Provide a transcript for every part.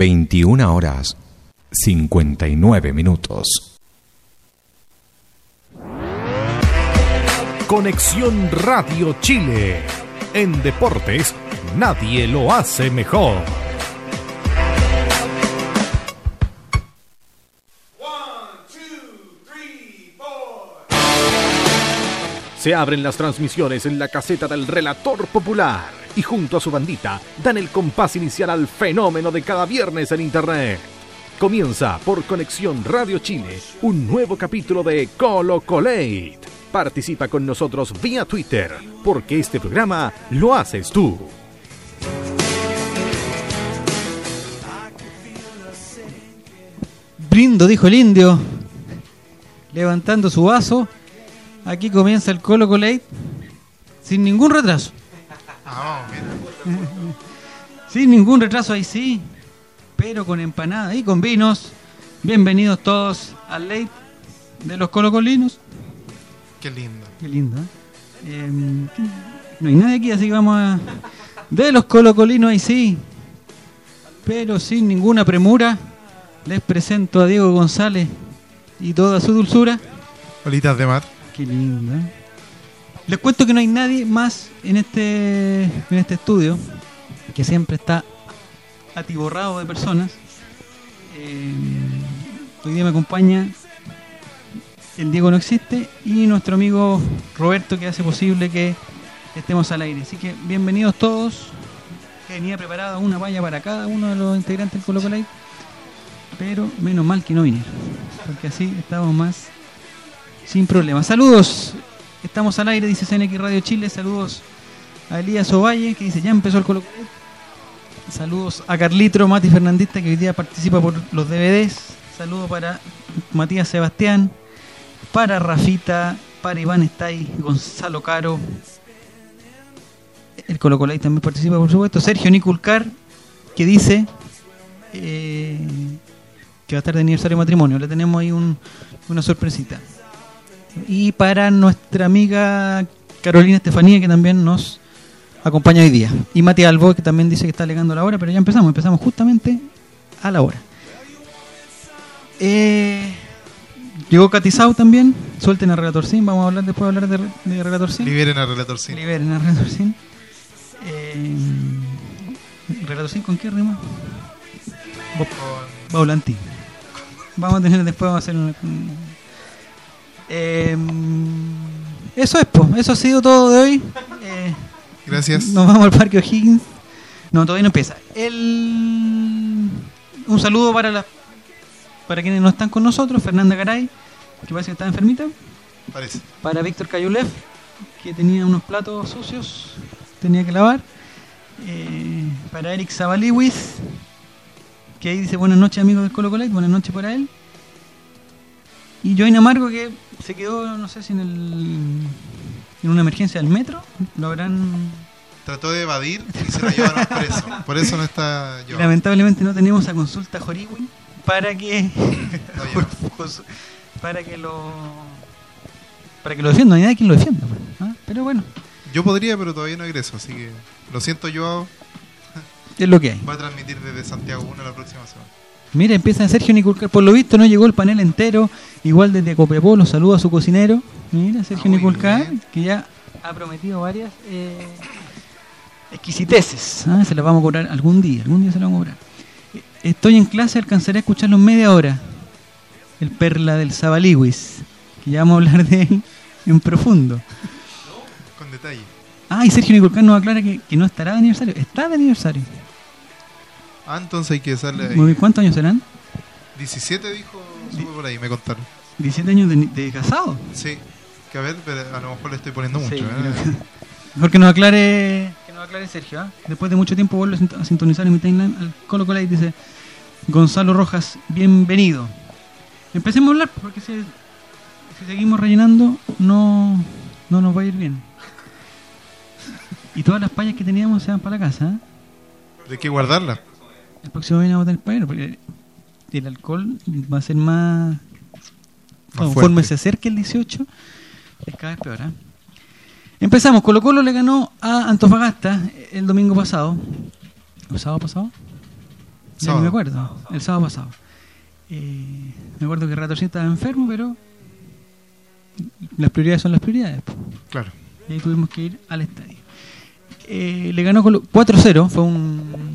21 horas 59 minutos. Conexión Radio Chile. En deportes, nadie lo hace mejor. Se abren las transmisiones en la caseta del relator popular y junto a su bandita dan el compás inicial al fenómeno de cada viernes en Internet. Comienza por Conexión Radio Chile un nuevo capítulo de Colo Colate. Participa con nosotros vía Twitter porque este programa lo haces tú. Brindo, dijo el indio, levantando su vaso Aquí comienza el Colo Colate sin ningún retraso. Ah, sin ningún retraso ahí sí, pero con empanada y con vinos. Bienvenidos todos al late de los colocolinos. Qué lindo. Qué lindo. ¿eh? Em, no hay nadie aquí, así que vamos a... De los colocolinos ahí sí, pero sin ninguna premura, les presento a Diego González y toda su dulzura. Bolitas de mar. Qué lindo. ¿eh? Les cuento que no hay nadie más en este, en este estudio que siempre está atiborrado de personas. Eh, hoy día me acompaña el Diego no existe y nuestro amigo Roberto que hace posible que estemos al aire. Así que bienvenidos todos. Tenía preparada una valla para cada uno de los integrantes del Colo Live, pero menos mal que no vinieron, porque así estamos más sin problema. Saludos. Estamos al aire, dice CNX Radio Chile. Saludos a Elías Ovalle, que dice ya empezó el Colo Saludos a Carlitro Mati Fernandista, que hoy día participa por los DVDs. Saludos para Matías Sebastián, para Rafita, para Iván Estay, Gonzalo Caro. El Colo también participa, por supuesto. Sergio Niculcar, que dice eh, que va a estar de aniversario de matrimonio. Le tenemos ahí una sorpresita y para nuestra amiga Carolina Estefanía, que también nos acompaña hoy día. Y Mati Albo, que también dice que está alegando la hora, pero ya empezamos, empezamos justamente a la hora. Eh, llegó Catizau también, suelten a Relator Sin, vamos a hablar después de hablar de, de Relator Sin. Liberen a Relator Sin. Liberen a Relator Sin. Eh, ¿Relator Sin con qué rima? Con... Vamos a tener después, vamos a hacer una, eh, eso es. Eso ha sido todo de hoy. Eh, Gracias. Nos vamos al Parque O'Higgins. No, todavía no empieza. El... Un saludo para la... para quienes no están con nosotros. Fernanda Garay, que parece que está enfermita. Parece. Para Víctor Cayulev, que tenía unos platos sucios, tenía que lavar. Eh, para Eric Zabaliwis, que ahí dice buenas noches amigos del Colo Colate, buenas noches para él. Y Join Amargo que se quedó, no sé si en el en una emergencia del metro, lo habrán trató de evadir y se lo llevaron preso. Por eso no está yo. Lamentablemente no tenemos a consulta Joriwi para que para que lo para que lo defienda, no hay nadie quien lo defienda, pues, pero bueno. Yo podría, pero todavía no egreso, así que lo siento yo. Es lo que hay. Voy a transmitir desde Santiago 1 la próxima semana. Mira, empieza Sergio Niculcar. Por lo visto no llegó el panel entero. Igual desde Copiapó los saludo a su cocinero. Mira, Sergio Niculcar, que ya ha prometido varias eh, exquisiteces. ¿ah? Se las vamos a cobrar algún día. Algún día se las vamos a cobrar. Estoy en clase, alcanzaré a escucharlo en media hora. El perla del Zabaliwis. Que ya vamos a hablar de él en profundo. Con detalle. Ah, y Sergio Niculcar nos aclara que, que no estará de aniversario. Está de aniversario. Ah, entonces hay que hacerle ahí. ¿Cuántos años serán? 17 dijo, supe por ahí, me contaron. ¿17 años de, casado? Sí. Que a ver, pero a lo mejor le estoy poniendo mucho. ¿eh? Mejor que nos aclare, que nos aclare Sergio. ¿ah? Después de mucho tiempo vuelve a sintonizar en mi timeline al Colo Cola y dice Gonzalo Rojas, bienvenido. Empecemos a hablar, porque si, si seguimos rellenando no, no nos va a ir bien. Y todas las payas que teníamos se van para la casa. ¿De ¿eh? qué guardarla? El próximo viene a votar el pañuelo porque el alcohol va a ser más. conforme se acerque el 18, es cada vez peor. ¿eh? Empezamos. Colo Colo le ganó a Antofagasta el domingo pasado. ¿El sábado pasado? Ya ni me acuerdo, el sábado pasado. Eh, me acuerdo que Ratorcín estaba enfermo, pero las prioridades son las prioridades. Claro. Y ahí tuvimos que ir al estadio. Eh, le ganó Colo- 4-0, fue un...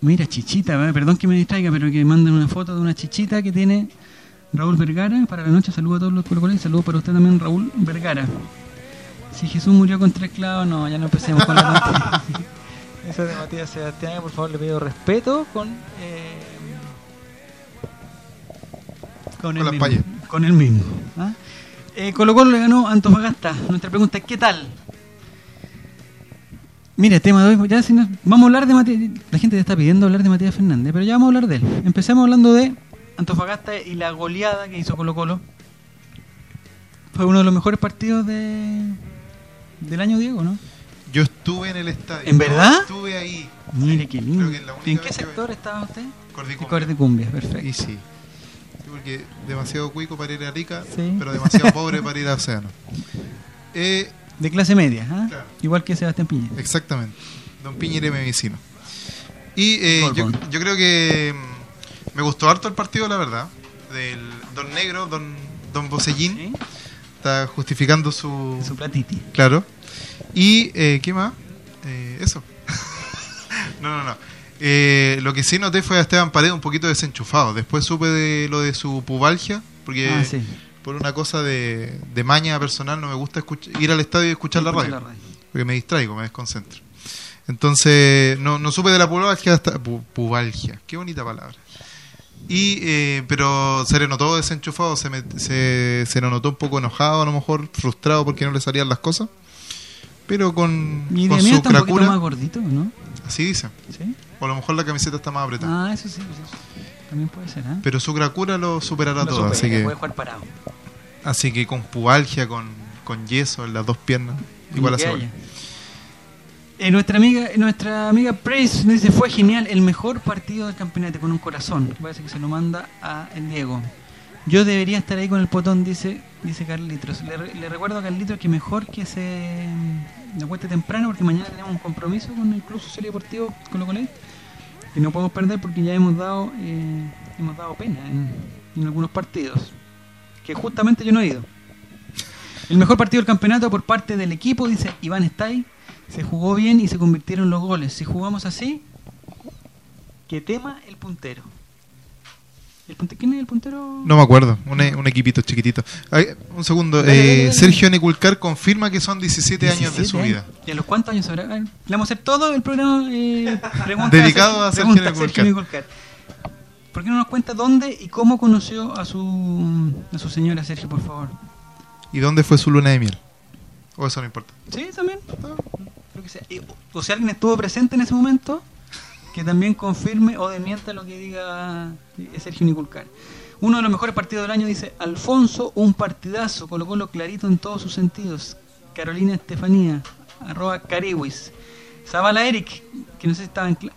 Mira, chichita, eh, perdón que me distraiga, pero que manden una foto de una chichita que tiene Raúl Vergara para la noche. Saludos a todos los colocoles, saludos para usted también, Raúl Vergara. Si Jesús murió con tres clavos, no, ya no empecemos con la tontería. Eso de Matías Sebastián, por favor, le pido respeto con... eh, con, Con las mismo, con el mismo. ¿ah? Eh, Colo Colo le ganó a Antofagasta. Nuestra pregunta es ¿qué tal? Mire, tema de hoy, ya si vamos a hablar de Matías, la gente ya está pidiendo hablar de Matías Fernández, pero ya vamos a hablar de él. Empecemos hablando de Antofagasta y la goleada que hizo Colo Colo. Fue uno de los mejores partidos de, del año, Diego, ¿no? Yo estuve en el estadio. ¿En verdad? Yo estuve ahí. Mire Sí, qué lindo. que ¿En qué sector estaba usted? Cordicumbia. Cordicumbia, perfecto. Y sí. Sí, porque demasiado cuico para ir a Arica, Sí. pero demasiado pobre para ir a Océano. Eh, De clase media. Claro. igual que Sebastián Piñera. exactamente. Don Piñere, mi vecino. Y eh, yo creo que mm, me gustó harto el partido, la verdad. Del Don Negro, Don, don Bocellín, ¿Sí? está justificando su... Su platiti. Claro. Y, eh, ¿qué más? Eh, eso. no, no, no. Eh, lo que sí noté fue a Esteban Paredes un poquito desenchufado. Después supe de lo de su pubalgia, porque Ah, sí. Por una cosa de, de maña personal no me gusta escuch- ir al estadio y escuchar la radio, porque me distraigo, me desconcentro. Entonces, no, no supe de la pubalgia hasta... pu- pubalgia, qué bonita palabra. Y, eh, pero se le notó desenchufado, se, me- se, se le notó un poco enojado, a lo mejor frustrado porque no le salían las cosas. Pero con, Y con su está un poquito más cracura, gordito, ¿no? así dicen. ¿Sí? O a lo mejor la camiseta está más apretada. Ah, eso sí, sí. También puede ser, ¿ah? Pero su cracura lo superará Lo todo. supera, Así que, puede jugar parado. así que con pubalgia, con, con yeso en las dos piernas, igual gol. haya. Eh, nuestra amiga nuestra amiga Praise nos dice fue genial el mejor partido del campeonato con un corazón parece que se lo manda a el Diego yo debería estar ahí con el potón dice dice Carlitos le recuerdo a Carlitos que mejor que se mm, acueste temprano porque mañana tenemos un compromiso con el Club Social y Deportivo Colo Colo que no podemos perder porque ya hemos dado eh, hemos dado pena en, algunos partidos que justamente yo no he ido el mejor partido del campeonato por parte del equipo, dice Iván Stay. Se jugó bien y se convirtieron los goles. Si jugamos así, que tema el puntero. ¿El ¿Quién es el puntero? No me acuerdo, un, e- un equipito chiquitito. Ay, un segundo, Dale, eh, dale, dale. Sergio Neculcar confirma que son 17, años de 17 su vida. ¿Y a los cuántos años habrá? Le vamos a hacer todo el programa eh, Dedicado a Sergio pregunta Neculcar. Neculcar. ¿Por qué no nos cuenta dónde y cómo conoció a su, a su señora Sergio, por favor? ¿Y dónde fue su luna de miel? O eso no importa. Sí, también. Creo que sea. Y- o si alguien estuvo presente en ese momento, que también confirme o desmienta lo que diga Sergio Niculcar. Uno de los mejores partidos del año dice Alfonso, un partidazo, colocó lo clarito en todos sus sentidos. Carolina Estefanía, arroba Cariwis. Zavala Eric, que no sé si estaba en cla-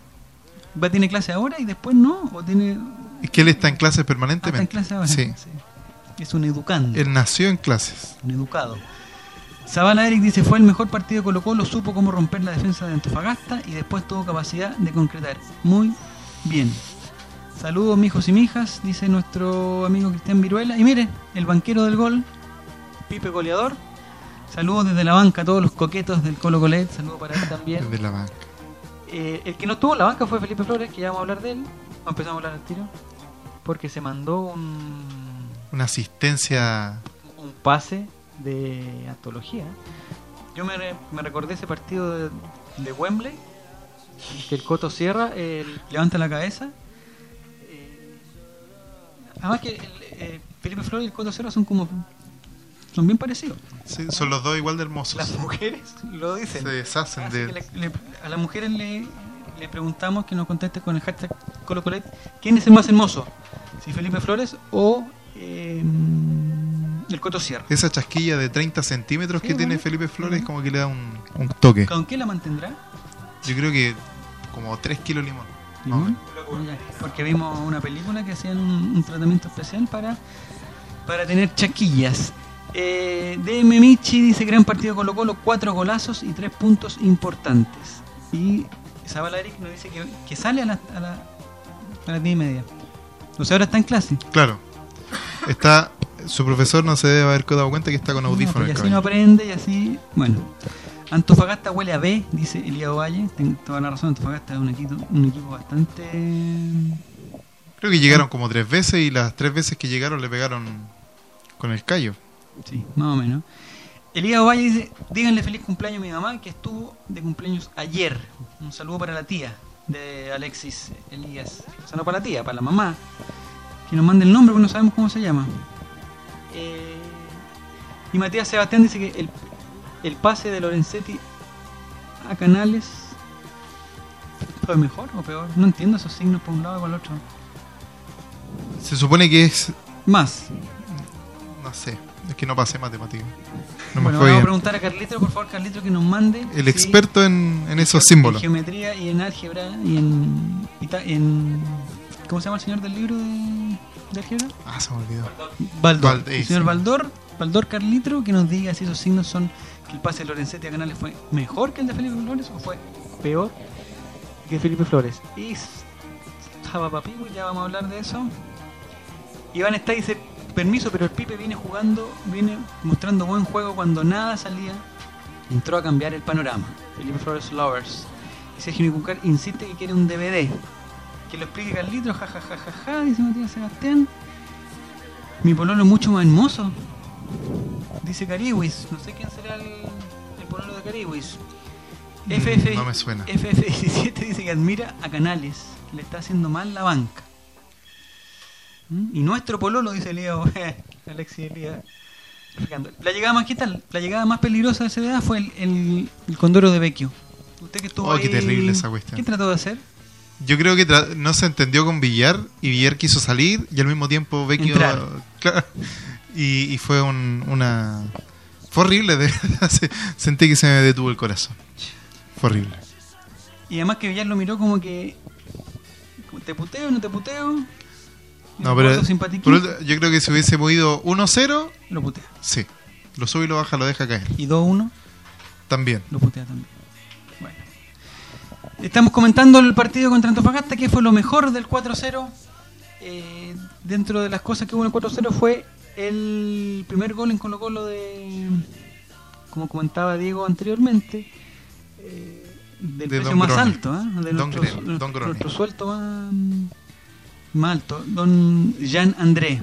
va tiene clase ahora y después no, o tiene Es que él está en clases ah, está en permanentemente. clase ahora. Sí. Es un educando Él nació en clases. un educado. Zavala Eric dice fue el mejor partido de Colo Colo, supo cómo romper la defensa de Antofagasta y después tuvo capacidad de concretar. Muy bien. Saludos mijos y mijas, dice nuestro amigo Cristian Viruela. Y mire, el banquero del gol, Pipe Goleador. Saludos desde la banca a todos los coquetos del Colo Colet. Saludos para él también. Desde la banca. Eh, el que no estuvo en la banca fue Felipe Flores, que ya vamos a hablar de él. Empezamos a hablar al tiro. Porque se mandó un, Una asistencia. un pase de antología. Yo me, re- me recordé ese partido de, de Wembley, que el Coto cierra, el- levanta la cabeza. eh, además que el, eh, Felipe Flores y el Coto Sierra son como son bien parecidos. Sí, son los dos igual de hermosos. Las mujeres lo dicen. Se deshacen Así de que le- le- a las mujeres le, le preguntamos que nos conteste con el hashtag ColoColet quién es el más hermoso, si Felipe Flores o eh, el Coto Sierra. Esa chasquilla de 30 centímetros Sí, que tiene. Felipe Flores como que le da un, un toque. ¿Con qué la mantendrá? Yo creo que como 3 kilos de limón. Porque vimos una película que hacían un, un tratamiento especial para, para tener chaquillas. Eh, DM Michi dice gran partido Colo Colo, cuatro golazos y tres puntos importantes. Y Zabala Eric nos dice que, que sale a la, a la- las 10 y media. O sea, ahora está en clase. Claro. Está. Su profesor no se debe haber dado cuenta que está con No, audífonos. pues, y así no aprende y así. Bueno. Antofagasta huele a B, dice Elías Valle. Tengo toda la razón. Antofagasta es un equipo, un equipo bastante. Creo que llegaron como tres veces y las tres veces que llegaron le pegaron con el callo. Sí, más o menos. Elías Valle dice: Díganle feliz cumpleaños a mi mamá que estuvo de cumpleaños ayer. Un saludo para la tía de Alexis Elías. O sea, no para la tía, para la mamá. Que nos mande el nombre porque no sabemos cómo se llama. Eh, y Matías Sebastián dice que el, el pase de Lorenzetti a Canales fue mejor o peor. No entiendo esos signos por un lado y por el otro. Se supone que es. Más. No sé. Es que no pasé matemática. No me bueno, fue vamos a preguntar a Carlitro, por favor, Carlitro, que nos mande. El experto en, en esos En símbolos. geometría y en álgebra y en, en. ¿Cómo se llama el señor del libro de, de álgebra? Ah, se me olvidó. Baldor. Eh, el señor. Baldor, Baldor Carlitro, que nos diga si esos signos son que el pase de Lorenzetti a Canales fue mejor que el de Felipe Flores o fue peor que Felipe Flores. Y Papigo, ya vamos a hablar de eso. Iván está dice, permiso, pero el Pipe viene jugando, viene mostrando buen juego cuando nada salía. Entró a cambiar el panorama. Felipe Flores Lovers. Y Sergio Nicucar insiste que quiere un DVD. Que lo explique Carlitro, jajajajaja, dice Matías Sebastián. Mi pololo es mucho más hermoso. Dice Cariwis. No sé quién será el, el pololo de Cariwis. FF, Mm, no me suena. FF17 dice que admira a Canales. Le está haciendo mal la banca. ¿Mm? Y nuestro pololo, dice Leo. Elías. Ricardo. La llegada más, ¿qué tal? La llegada más peligrosa de CDA fue el, el, el Condoro de Vecchio. Usted que estuvo Oh, qué ahí, terrible esa cuestión. ¿Qué trató de hacer? Yo creo que no se entendió con Villar y Villar quiso salir y al mismo tiempo Vecchio. Claro. y, y fue un- una. Fue horrible, de verdad. Se- Sentí que se me detuvo el corazón. Fue horrible. Y además que Villar lo miró como que. ¿Te puteo no te puteo? No, pero por yo creo que si hubiese movido 1-0, Lo putea. sí. Lo sube y lo baja, lo deja caer. Y 2-1, También. lo putea también. Estamos comentando el partido contra Antofagasta, que fue lo mejor del 4-0. Eh, dentro de las cosas que hubo en el 4-0 fue el primer gol en Colo Colo de, como comentaba Diego anteriormente, eh, del De precio más Grone. alto, ¿ah? de Don nuestro, Grone, nuestro- Don Grone. nuestro sueldo más, más alto, don Jean André.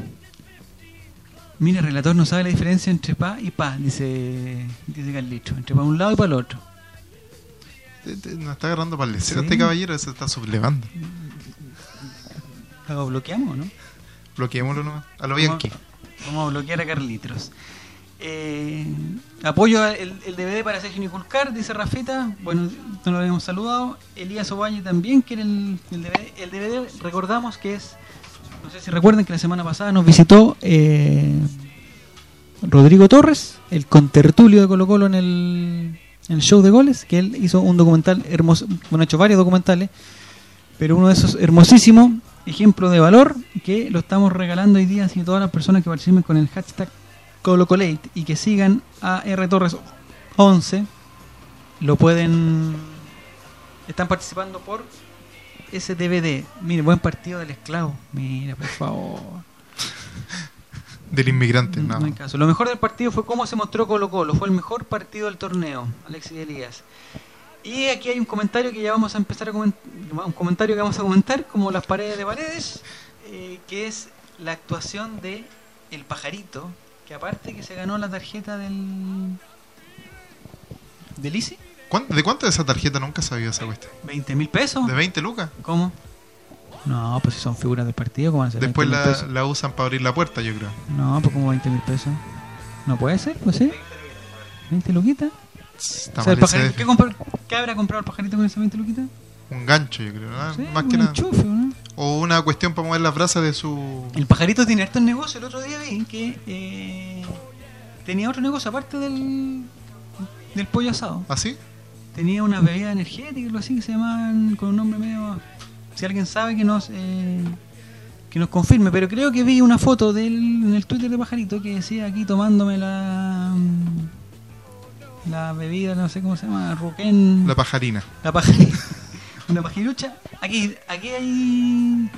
Mira, el relator no sabe la diferencia entre pa y pa, dice, dice Carlito, entre pa un lado y para el otro. Te- te- Nos está agarrando para el Sí. Este caballero se está sublevando. ¿Lo bloqueamos o no? Bloqueémoslo nomás. A lo Vamos- Bianchi. Vamos a bloquear a Carlitos. Eh, apoyo el, el DVD para Sergio Niculcar, dice Rafita. Bueno, no lo habíamos saludado. Elías Ovalle también quiere el, el DVD. El DVD, recordamos que es. No sé si recuerdan que la semana pasada nos visitó eh, Rodrigo Torres, el contertulio de Colo Colo en el, el show de goles, que él hizo un documental hermoso. Bueno, ha hecho varios documentales, pero uno de esos hermosísimo ejemplo de valor que lo estamos regalando hoy día así todas las personas que participen con el hashtag Colocolate y que sigan a R Torres 11 lo pueden están participando por ese DVD mire buen partido del esclavo mira por favor Del inmigrante, no, no. no hay caso. Lo mejor del partido fue cómo se mostró Colo Colo. Fue el mejor partido del torneo. Alexis Elías. Y aquí hay un comentario que ya vamos a empezar a comentar. Un comentario que vamos a comentar, como las paredes de paredes, eh, que es la actuación de El Pajarito, que aparte que se ganó la tarjeta del. ¿Del ICI? ¿Cuán- ¿De cuánto de esa tarjeta nunca sabía esa cuestión? ¿20 mil pesos? ¿De 20 lucas? ¿Cómo? No, pues si son figuras del partido, ¿cómo van a ser Después 20 mil la, usan para abrir la puerta, yo creo. No, pues como 20 mil pesos. No puede ser, pues sí. 20 luquitas. Está O sea, el mal ese pajarito, DF. ¿qué, habrá comprado el pajarito con esas 20 luquitas? Un gancho, yo creo. ¿no? Sí, Más un que nada. enchufe, ¿no? O una cuestión para mover las brasas de su. El pajarito tiene hartos negocios. El otro día vi que eh, tenía otro negocio aparte del, del pollo asado. ¿Así? Tenía unas bebidas energéticas, algo así, que se llamaban con un nombre medio... Si alguien sabe que nos... eh, que nos confirme, pero creo que vi una foto de él en el Twitter de Pajarito que decía aquí tomándome la la bebida, no sé cómo se llama, Ruquén, La pajarina. la pajarita, una pajirucha. Aquí, aquí hay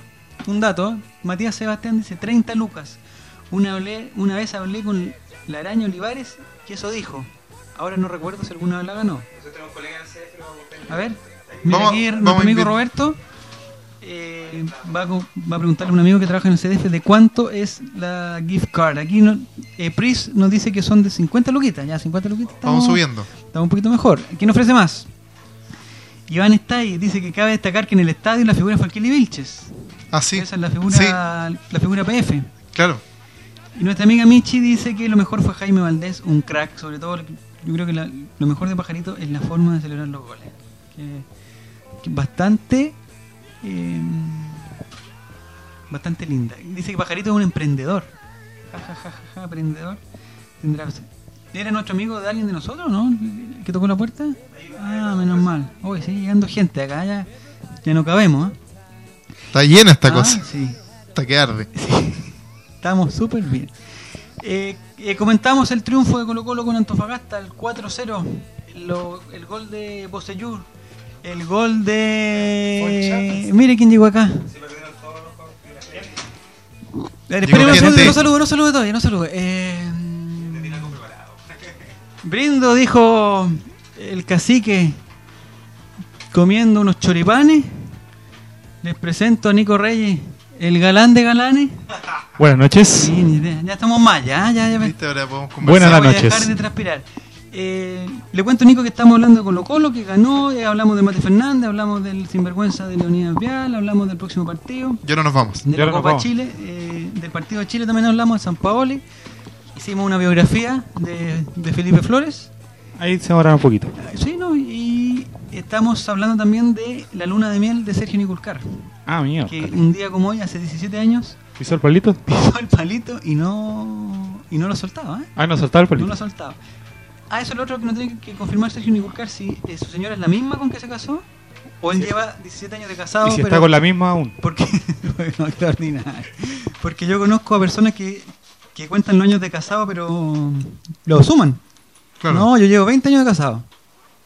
un dato. Matías Sebastián dice 30 lucas. Una, hablé- una vez hablé con la araña Olivares y eso dijo. Ahora no recuerdo si alguna vez la ganó. A ver, mira Vamos- aquí vamos nuestro a amigo Roberto eh, va, a, va a preguntarle a un amigo que trabaja en el CDF de cuánto es la gift card. Aquí no, eh, Pris nos dice que son de 50 luquitas, ya 50 luquitas. Vamos estamos- subiendo. Estamos un poquito mejor. ¿Quién ofrece más? Iván está ahí, dice que cabe destacar que en el estadio la figura fue Kelly Vilches. Ah, sí. Esa es la figura, Sí, la figura PF. claro. Y nuestra amiga Michi dice que lo mejor fue Jaime Valdés, un crack, sobre todo yo creo que la- lo mejor de Pajarito es la forma de celebrar los goles. Que, que bastante eh, bastante linda. Dice que Pajarito es un emprendedor. Ja, ja, ja, ja, ja, emprendedor. Tendrá- ¿Era nuestro amigo de alguien de nosotros, no? ¿Que tocó la puerta? Ah, menos mal. Hoy sigue llegando gente acá, ya, ya no cabemos, ¿eh? Está llena esta Ah, cosa. Sí. Hasta que arde. Estamos súper bien. Eh, eh, comentamos el triunfo de Colo Colo con Antofagasta, el 4-0. Lo- el gol de Bosellur. El gol de... Mire quién llegó acá. A ver, espere, no salude, no salude, no salude todavía, no salude. Eh, Brindo, dijo el cacique, comiendo unos choripanes. Les presento a Nico Reyes, el galán de galanes. Buenas noches. Sí, ni idea. Ya estamos mal, ya, ya, ya. me-. Ahora podemos Buenas conversar. voy a noches. dejar de transpirar. Eh, le cuento, Nico, que estamos hablando de Colo Colo, que ganó, eh, hablamos de Mate Fernández, hablamos del sinvergüenza de Leonidas Vial, hablamos del próximo partido, Ya no nos vamos. de Ya la Copa vamos. Chile, eh, del partido de Chile también hablamos, de San Paoli, hicimos una biografía de, de Felipe Flores, Ahí se ahorra un poquito. sí, ¿no? y estamos hablando también de la luna de miel de Sergio Niculcar, Ah, mío. que un día como hoy, hace 17 años, ¿Pisó el palito? pisó el palito y no, y no lo soltaba, ¿eh? Ah, no, soltaba el No palito. lo ha soltado. Ah, eso es lo otro que no tiene que confirmar Sergio Niculcar si eh, su señora es la misma con que se casó o él lleva 17 años de casado. y si pero está con la misma aún. Porque, extraordinario. Porque yo conozco a personas que, que cuentan los años de casado, pero lo suman. Claro. No, yo llevo 20 años de casado.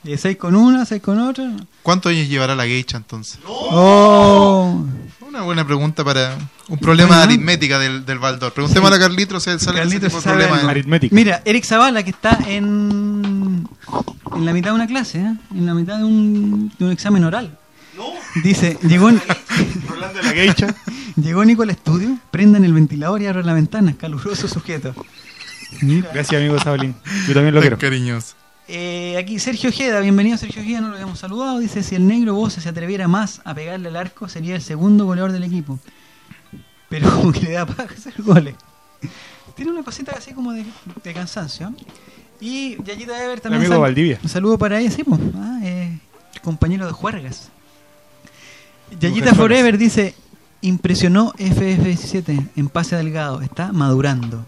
Y 6 con una, 6 con otra. ¿Cuántos años llevará la geisha entonces? Oh. Una buena pregunta para un problema de aritmética del, del Baldor. Preguntemos Sí. a Carlitos si sale Carlitos ese tipo de sabe problema. algo. Aritmética. Mira, Eric Zavala, que está en, en la mitad de una clase, ¿eh? en la mitad de un, de un examen oral. Dice, llegó, Hablando de la geisha. llegó Nico al estudio, prendan el ventilador y abran la ventana, caluroso sujeto. Mira. Gracias, amigo Sabalín. Yo también lo Tan quiero. cariñoso. Eh, aquí Sergio Ojeda, bienvenido Sergio Ojeda, no lo habíamos saludado. Dice: Si el negro Bosa se atreviera más a pegarle al arco, sería el segundo goleador del equipo. Pero como que le da paja hacer goles. Tiene una cosita así como de, de cansancio. Y Yayita Ever El también. amigo sal- Valdivia. Un saludo para ella, sí, pues. Ah, eh, compañero de juergas. Yayita Forever dice: Impresionó FF17 en pase Delgado, está madurando.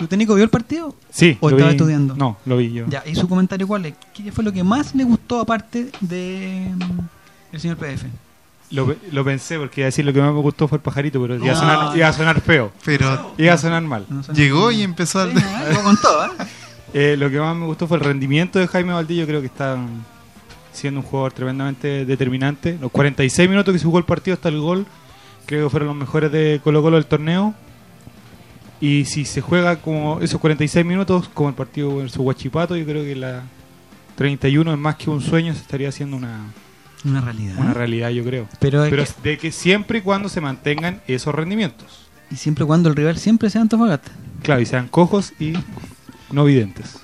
¿Usted, Nico, vio el partido? Sí. ¿O lo estaba vi- estudiando? No, lo vi yo. Ya, y su comentario cuál es? ¿Qué fue lo que más le gustó aparte de mm, el señor PF? Lo, lo pensé porque iba a decir lo que más me gustó fue el pajarito, pero iba, a No. sonar, iba a sonar feo. Pero Iba a sonar mal. No llegó y empezó a... Sí, ¿eh? Lo contó, ¿eh? Eh, lo que más me gustó fue el rendimiento de Jaime Valdillo. Creo que está siendo un jugador tremendamente determinante. Los 46 minutos que se jugó el partido hasta el gol, creo que fueron los mejores de Colo Colo del torneo. Y si se juega como esos 46 minutos, como el partido en su Huachipato, yo creo que la 31 es más que un sueño, se estaría haciendo una, Una realidad. una realidad, yo creo. Pero, Pero que- de que siempre y cuando se mantengan esos rendimientos. y siempre y cuando el rival siempre sea Antofagasta. Claro, y sean cojos y no videntes.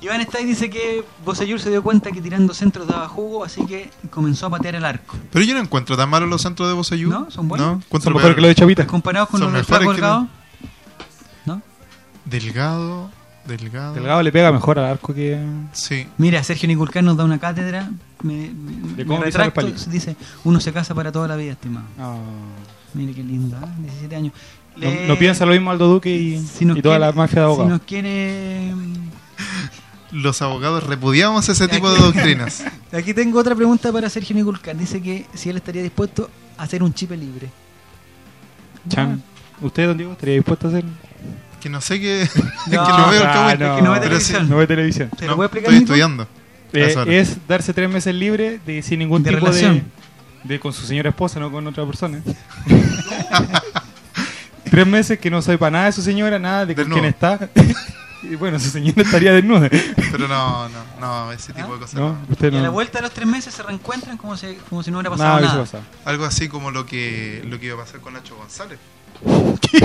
Iván Stay dice que Bosellur se dio cuenta que tirando centros daba jugo, así que comenzó a patear el arco. Pero yo no encuentro tan malos los centros de Bosayú. No, son buenos. No, Son mejores que los de Chavita. Comparados con Son los del mejores Delgado, delgado. Delgado le pega mejor al arco que. Sí. Mira, Sergio Niculcar nos da una cátedra. Me, me- ¿De me cómo retracto, palito? dice, uno se casa para toda la vida, estimado. No, Mire qué lindo, ¿eh? 17 años. no, Le- no piensa lo mismo Aldo Duque y, si y toda quiere- la mafia de Si abogados. nos quiere... Los abogados repudiamos ese tipo de doctrinas. Aquí tengo otra pregunta para Sergio Niculcar. Dice que si él estaría dispuesto a hacer un chip libre. Chan, ¿usted, don Diego, estaría dispuesto a hacer? Que no sé qué. es que No, no veo el Ah, cowboy. es que no ve televisión. No ve televisión. ¿Te no, lo puede explicar, estoy estudiando. Eh, es darse tres meses libre de, sin ningún De tipo relación. De con su señora esposa, no con otra persona. Tres meses que no soy para nada de su señora, nada de con quién está. y bueno, su señora estaría desnuda. Pero no, no, no, ese tipo de cosas. ¿No? no. Usted Y a la no. vuelta de los tres meses se reencuentran como si, como si no hubiera pasado Nada, nada. Algo así como lo que, lo que iba a pasar con Nacho González. ¿Qué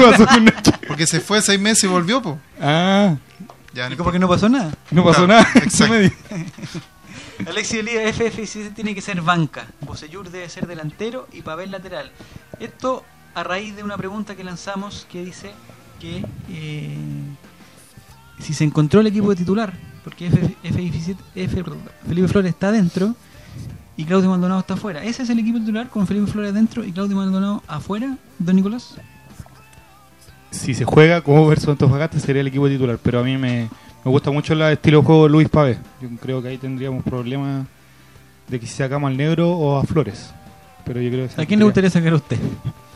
pasó con Nacho? Porque se fue seis meses y volvió, po. Ah, Ya, ¿Y cómo que no pasó nada? no pasó Claro, nada. exacto. Alexis Elías FF tiene que ser banca. Bocellur debe ser delantero y Pavel lateral. Esto a raíz de una pregunta que lanzamos que dice que eh, si se encontró el equipo de titular, porque F, F17 F- perdón, Felipe Flores está dentro y Claudio Maldonado está afuera. ¿Ese es el equipo titular con Felipe Flores dentro y Claudio Maldonado afuera, don Nicolás? si se juega como versus Antofagasta sería el equipo titular, pero a mí me, me gusta mucho el estilo de juego de Luis Pavés. Yo creo que ahí tendríamos problemas de que si sacamos al negro o a Flores. Pero yo creo que ¿A quién le gustaría sacar a usted?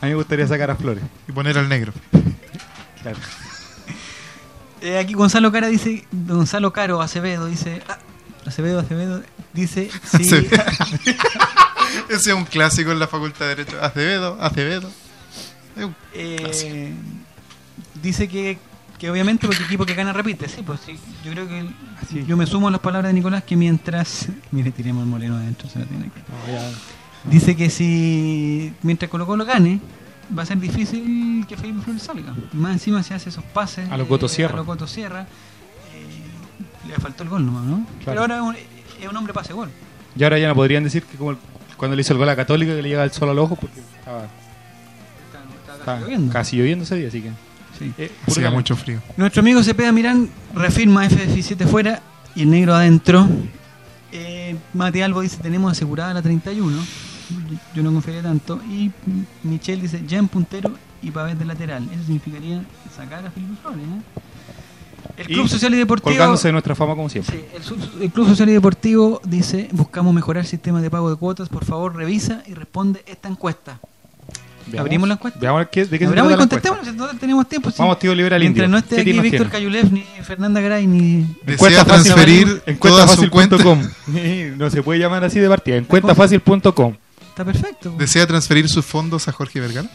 A mí me gustaría sacar a Flores. Y poner al negro. Claro. Eh, aquí Gonzalo Cara dice, Gonzalo Caro Acevedo dice, ah, Acevedo Acevedo dice, sí, Acevedo. Ese es un clásico en la facultad de Derecho. Acevedo, Acevedo. Es un- eh, dice que, que obviamente porque equipo que gana repite, sí, pues sí, yo creo que Así. yo me sumo a las palabras de Nicolás que mientras, mire, tiremos el moreno adentro, se lo tiene que- No, ya- dice que si mientras Colo Colo gane, va a ser difícil que Felipe Flores salga. Y más encima se hace esos pases A lo Coto eh, Sierra. a lo Coto Sierra, eh, le faltó el gol nomás, ¿no? Pero ahora es un, hombre pase gol. Y ahora ya no podrían decir que como el- cuando le hizo el gol a Católica que le llega el sol al ojo porque estaba, Está, está casi lloviendo. casi lloviendo ese día, así que... Sí. eh, Hacía mucho frío. Nuestro amigo Cepeda Mirán refirma FF7 fuera y el negro adentro. Eh, Mate Albo dice tenemos asegurada la 31. Yo no confiaría tanto. Y Michelle dice ya en puntero y Pavés de lateral. Eso significaría sacar a Felipe Flores. ¿eh? El Y Club Social y Deportivo. Colgándose de nuestra fama como siempre. Sí, el, el Club Social y Deportivo dice buscamos mejorar el sistema de pago de cuotas. Por favor revisa y responde esta encuesta. Veamos- ¿Abrimos la encuesta? Veamos qué, de qué se y trata la encuesta. contestémoslo, si total tenemos tiempo. sí. Vamos, tío liberal Mientras indio. no esté ¿Qué aquí Víctor? Cayulev, ni Fernanda Garay, ni Desea Encuesta fácil. transferir toda su cuenta. Encuestafácil.com. no se puede llamar así de partida. Encuestafácil.com. Está perfecto. ¿Desea transferir sus fondos a Jorge Vergara?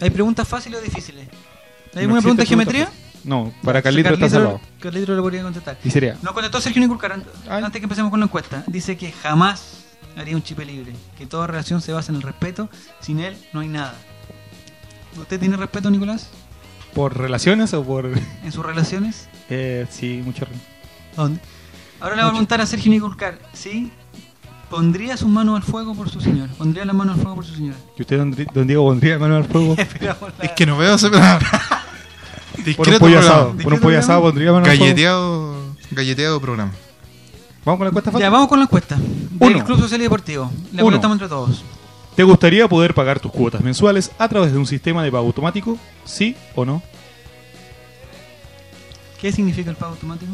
¿Hay preguntas fáciles o difíciles? ¿Hay No alguna pregunta de geometría? pregunta No, para Carlito está salvado. Carlito lo podría contestar. Y sería. Nos contestó Sergio Niculcar antes que empecemos con la encuesta. Dice que jamás haría un chip libre. Que toda relación se basa en el respeto. Sin él no hay nada. ¿Usted tiene respeto, Nicolás? ¿Por relaciones o por.? ¿En sus relaciones? Eh, sí, mucho. ¿Dónde? Ahora le voy a preguntar a Sergio Niculcar. ¿Sí? ¿Pondría sus manos al fuego por su señora? ¿Pondría las manos al fuego por su señora? ¿Y usted, don, don Diego, pondría mano al fuego? La- Es que no veo ese. Por un pollo programa. asado. Por un pollo asado. Galleteado, galleteado programa. Vamos con la encuesta fácil. Ya, vamos con la encuesta. Del Uno. Club Social y Deportivo. La Uno. contestamos entre todos. ¿Te gustaría poder pagar tus cuotas mensuales a través de un sistema de pago automático? ¿Sí o no? ¿Qué significa el pago automático?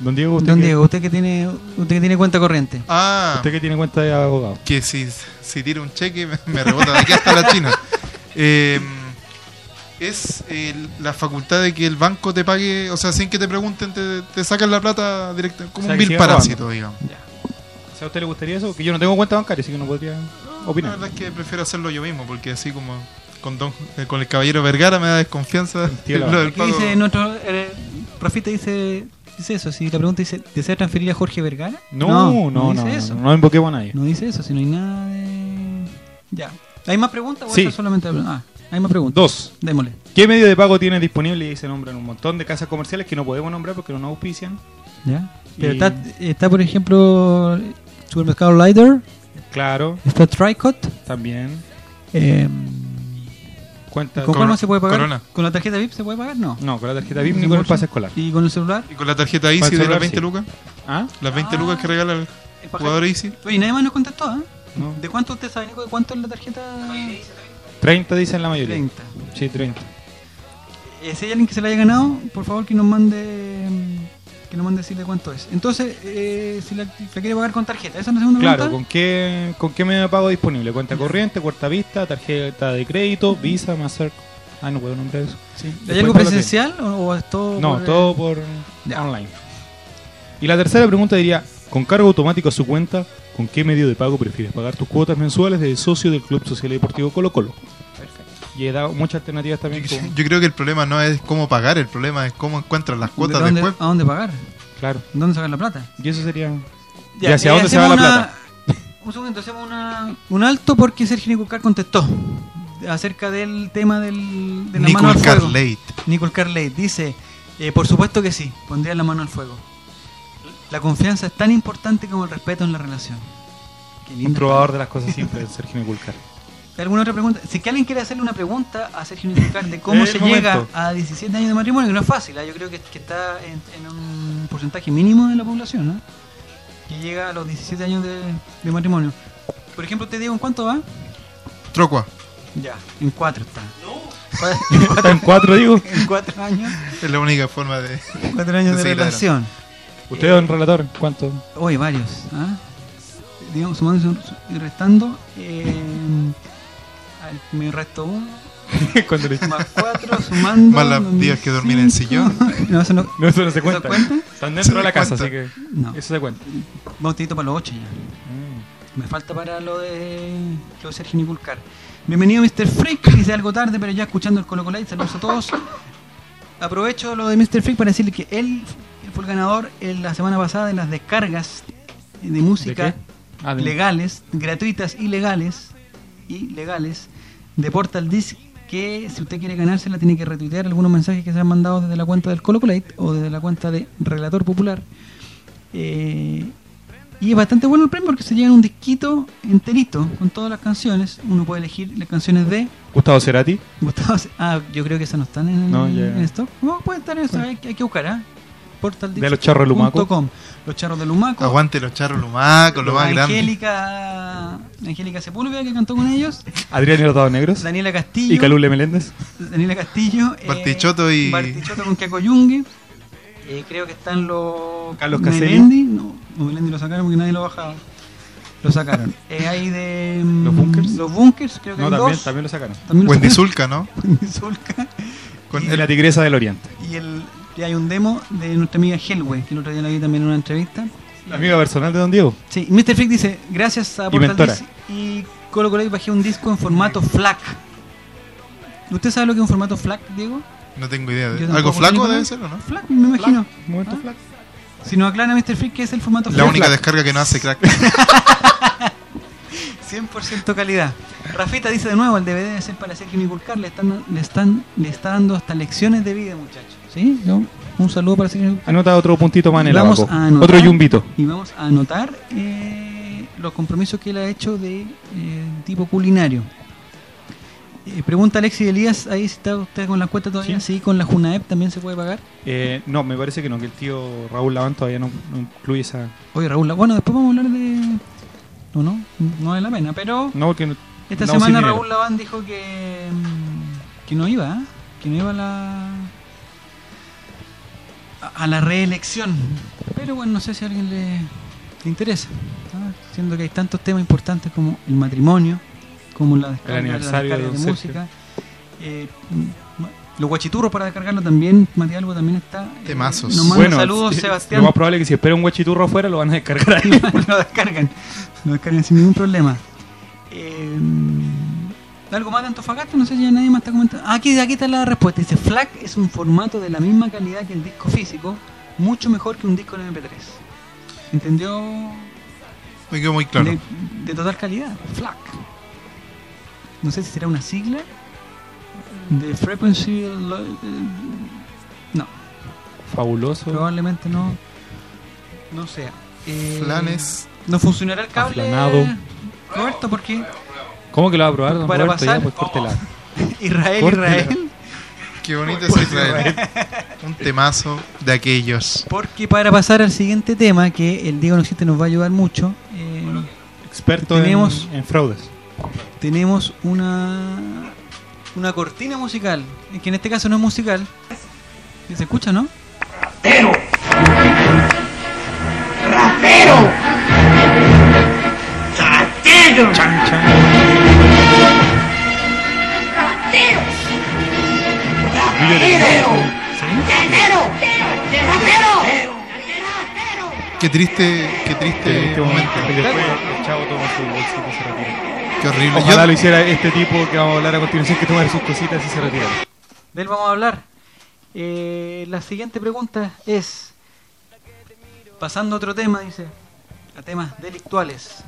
Don Diego, usted, Don que, Diego, usted que tiene usted que tiene cuenta corriente. Ah, usted que tiene cuenta de abogado. que si, si tiro un cheque me, me rebota de aquí hasta la China. Eh, es eh, la facultad de que el banco te pague, o sea, sin que te pregunten, te, te sacan la plata directa, como O sea, un siga parásito, digamos. O sea, ¿a usted le gustaría eso? Que yo no tengo cuenta bancaria, así que no podría La opinar. verdad es que prefiero hacerlo yo mismo, porque así como con, don, eh, con el caballero Vergara me da desconfianza la pago. dice nuestro eh, Rafita dice dice eso, si la pregunta dice ¿desea transferir a Jorge Vergara? No, no, no, dice no, eso. no, no invoquemos a nadie. No dice eso, si no hay nada de Ya. ¿Hay más preguntas o Sí. esa es solamente Ah, hay más preguntas. Dos. Démosle. ¿Qué medio de pago tiene disponible? Y se nombran un montón de casas comerciales que no podemos nombrar porque no nos auspician. ¿Ya? Pero Y- está, está por ejemplo Supermercado Lider, Claro, está Tricot, también. eh, Cuenta. ¿Con cuál más se puede pagar? Corona. ¿Con la tarjeta VIP se puede pagar? No. No, con la tarjeta VIP ni con el pase escolar. ¿Y con el celular? Y con la tarjeta Easy el de celular, las 20 sí. lucas, ¿Ah? las 20 Ah. lucas que regala el jugador Easy. Oye, nadie más nos contestó. No. ¿De cuánto usted sabe, Nico? ¿De cuánto es la tarjeta? 30 dicen la mayoría. 30. Sí, 30. Eh, si hay alguien que se la haya ganado, por favor que nos mande que nos mande decirle cuánto es. Entonces, eh, si la, la quiere pagar con tarjeta, ¿esa es la segunda Claro, pregunta? ¿con qué, ¿con qué medio de pago disponible? ¿Cuenta corriente, cuarta vista, tarjeta de crédito, Visa, Master? Ah, no puedo nombrar eso. Sí. ¿Hay algo presencial o, o es todo No, por, eh, todo por Ya. online. Y la tercera pregunta diría, con cargo automático a su cuenta, ¿con qué medio de pago prefieres pagar tus cuotas mensuales de socio del Club Social y Deportivo Colo Colo? Y he dado muchas alternativas también. con- Yo creo que el problema no es cómo pagar, el problema es cómo encuentras las cuotas ¿De dónde- después. ¿A dónde pagar? Claro. ¿Dónde sacar la plata? Y eso sería... ¿Y hacia eh, dónde se va la plata? Un segundo, hacemos una, un alto porque Sergio Nicolcar contestó acerca del tema del, de la mano al Nicole fuego. Carlate. Nicole Carlate dice, eh, por supuesto que sí, pondría la mano al fuego. La confianza es tan importante como el respeto en la relación. Qué Un linda probador de las cosas simples, Sergio Miculcar. ¿Alguna otra pregunta? Si que alguien quiere hacerle una pregunta a Sergio Nicolcar de cómo se llega a 17 años de matrimonio, que no es fácil, ¿ah? yo creo que, que está en, en un porcentaje mínimo de la población, ¿no? que llega a los 17 años de, de matrimonio. Por ejemplo, usted Diego, ¿en cuánto va? Trocua. Ya, en 4 está. En cuatro, digo. en 4 años, Es la única forma de. cuatro años de claro. relación. Usted, don relator, ¿cuánto? Hoy varios, ¿ah? Digamos, sumando y restando, eh, me resto uno, Cuando le- más cuatro, sumando. Más los días que dormí en el cinco. No, eso no. No, eso no se ¿Eso cuenta. cuenta? Están dentro Se de la casa, cuenta. así que No. eso se cuenta. Vamos tirito para los 8 ya. Mm. Me falta para lo de, lo de Sergio Niculcar. Bienvenido Mr. Freak, dice algo tarde, pero ya escuchando el Colo Colite, saludos a todos. Aprovecho lo de Mr. Freak para decirle que él fue el ganador en la semana pasada de las descargas de música. Ah, de- legales, gratuitas y legales, y legales, de Portal Disc, que si usted quiere ganársela tiene que retuitear algunos mensajes que se han mandado desde la cuenta del Colo Colite o desde la cuenta de Relator Popular. Eh, y es bastante bueno el premio porque se llevan un disquito enterito con todas las canciones. Uno puede elegir las canciones de Gustavo Cerati. Gustavo. Ah, yo creo que esas no están en, No, ya. en stock. No, puede estar en eso, hay, que- hay que buscar, ¿ah? Portal De los charros de Lumaco. Los charros de Lumaco. Aguante los charros lumacos, lo más grande. Angélica, Angélica Sepúlveda que cantó con ellos. Adrián y los Dados Negros. Daniela Castillo. Y Calule Meléndez. Daniela Castillo. eh, Bartichotto y- Bartichotto con Keco Yungue. Eh, creo que están los. Carlos Caselli. No, Melendi lo sacaron porque nadie lo bajaba. Lo sacaron. Eh, hay de. mm, ¿Los Bunkers? Los Bunkers, creo que No, hay también, dos. también lo sacaron. Wendy. Zulka, ¿no? Wendy Zulka. Con Y la Tigresa del Oriente. Y, el, hay un demo de nuestra amiga Hellway, que el otro día la vi también en una entrevista. La amiga personal de Don Diego. Sí, Mr. Freak dice, gracias a Y Portal. Disc y Colo Colo bajé un disco en formato FLAC. ¿Usted sabe lo que es un formato FLAC, Diego? No tengo idea. De... ¿Algo flaco debe ser o no? FLAC, me imagino. Momento Ah. flac. Si nos aclara Mr. Freak qué es el formato La FLAC. única descarga que no hace crack. 100% calidad. Rafita dice de nuevo, el DVD debe ser para Sergio Niculcar, le están, le están, le está dando hasta lecciones de vida, muchachos. ¿Sí? ¿No? Un saludo para Niculcar. Anota otro puntito más en el Vamos abaco. a anotar. Otro yumbito. Y vamos a anotar eh, los compromisos que él ha hecho de eh, tipo culinario. Eh, pregunta Alexis Elías, ahí está usted con la cuenta todavía, sí, con la Junaep también se puede pagar. Eh, no, me parece que no, que el tío Raúl Laván todavía no, no incluye esa. Oye Raúl, bueno, después vamos a hablar de... No, no, no vale la pena, pero No, porque no- esta semana. Raúl Laván dijo que, mm, que no iba, que no iba a la... a- la reelección. Pero bueno, no sé si a alguien le, le interesa. Siendo que hay tantos temas importantes como el matrimonio, como la descarga, la aniversario descarga de música. eh, los guachiturros para descargarlo también, Matías Albo también está. eh, Temazos. nos manda Bueno, saludos, Sebastián. Lo más probable es que si espera un guachiturro afuera lo van a descargar ahí. lo descargan. Lo descargan sin ningún problema. Eh, ¿Algo más de Antofagasta? No sé si ya nadie más está comentando. Ah, Aquí, aquí está la respuesta. Dice, FLAC es un formato de la misma calidad que el disco físico, mucho mejor que un disco en MP3. ¿Entendió? Me quedó muy claro. De, de total calidad. FLAC. No sé si será una sigla. De Frequency... Eh, No, Fabuloso. probablemente no. No sea. Eh, Flanes. No funcionará el cable. Aflanado. Roberto, porque ¿Cómo que lo va a probar, don Para Roberto? pasar- Ya, pues córtela. Israel, Córtela. Israel. Qué bonito es Israel. Un temazo de aquellos. Porque para pasar al siguiente tema, que el Diego No Existe nos va a ayudar mucho, eh, Experto Tenemos- en, en fraudes. tenemos una una cortina musical, que en este caso no es musical. ¿Se escucha, no? Chan, chan. ¿Sí? Qué triste, qué triste Este momento. Y después el chavo toma su bolsito y se retira. Qué horrible. Ojalá Yo- lo hiciera este tipo que vamos a hablar a continuación, que tomar sus cositas y se retira. De él vamos a hablar. Eh, la siguiente pregunta es, pasando a otro tema, dice, a temas delictuales.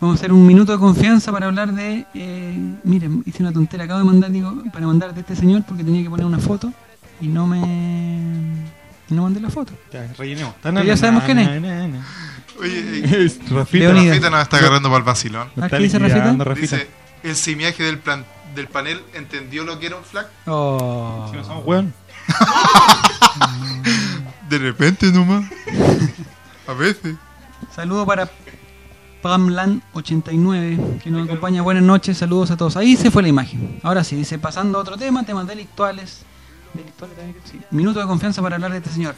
Vamos a hacer un minuto de confianza para hablar de... Eh, miren, hice una tontera, acabo de mandar, digo, para mandar de este señor porque tenía que poner una foto y no me... No mandé la foto. Ya, rellenemos. Pero ya sabemos quién es. Oye, eh. Rafita. Rafita nos está agarrando para el vacilón. Nos Ah, está ¿qué dice? Rafita. Dice, el simiaje del, plan, del panel entendió lo que era un flag. Oh. Si no somos weón. De repente nomás. A veces. Saludo para Pamlan89, que nos acompaña. Buenas noches, saludos a todos. Ahí se fue la imagen. Ahora sí, dice, pasando a otro tema, temas delictuales. ¿Delictuales también? Sí. Minuto de confianza para hablar de este señor.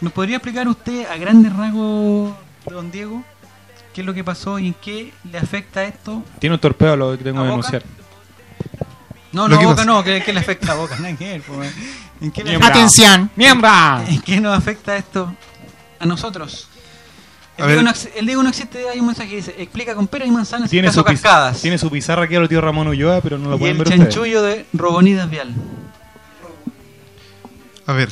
¿Nos podría explicar usted a grandes rasgos, don Diego, qué es lo que pasó y en qué le afecta esto? Tiene un torpedo lo que tengo ¿A que denunciar. No, no, Boca pasa- no, ¿qué, qué le afecta a Boca? Pues, ¿En qué le Miembra. afecta? Atención. ¡Miembra! ¿En qué nos afecta esto a nosotros? El. Diego, no, ex- el Diego no existe, hay un mensaje que dice, explica con pera y manzanas Tiene caso su, cascadas. tiene su pizarra aquí a lo tío Ramón Ulloa, pero no lo y pueden el ver ustedes. chanchullo de Robonidas Vial. A ver.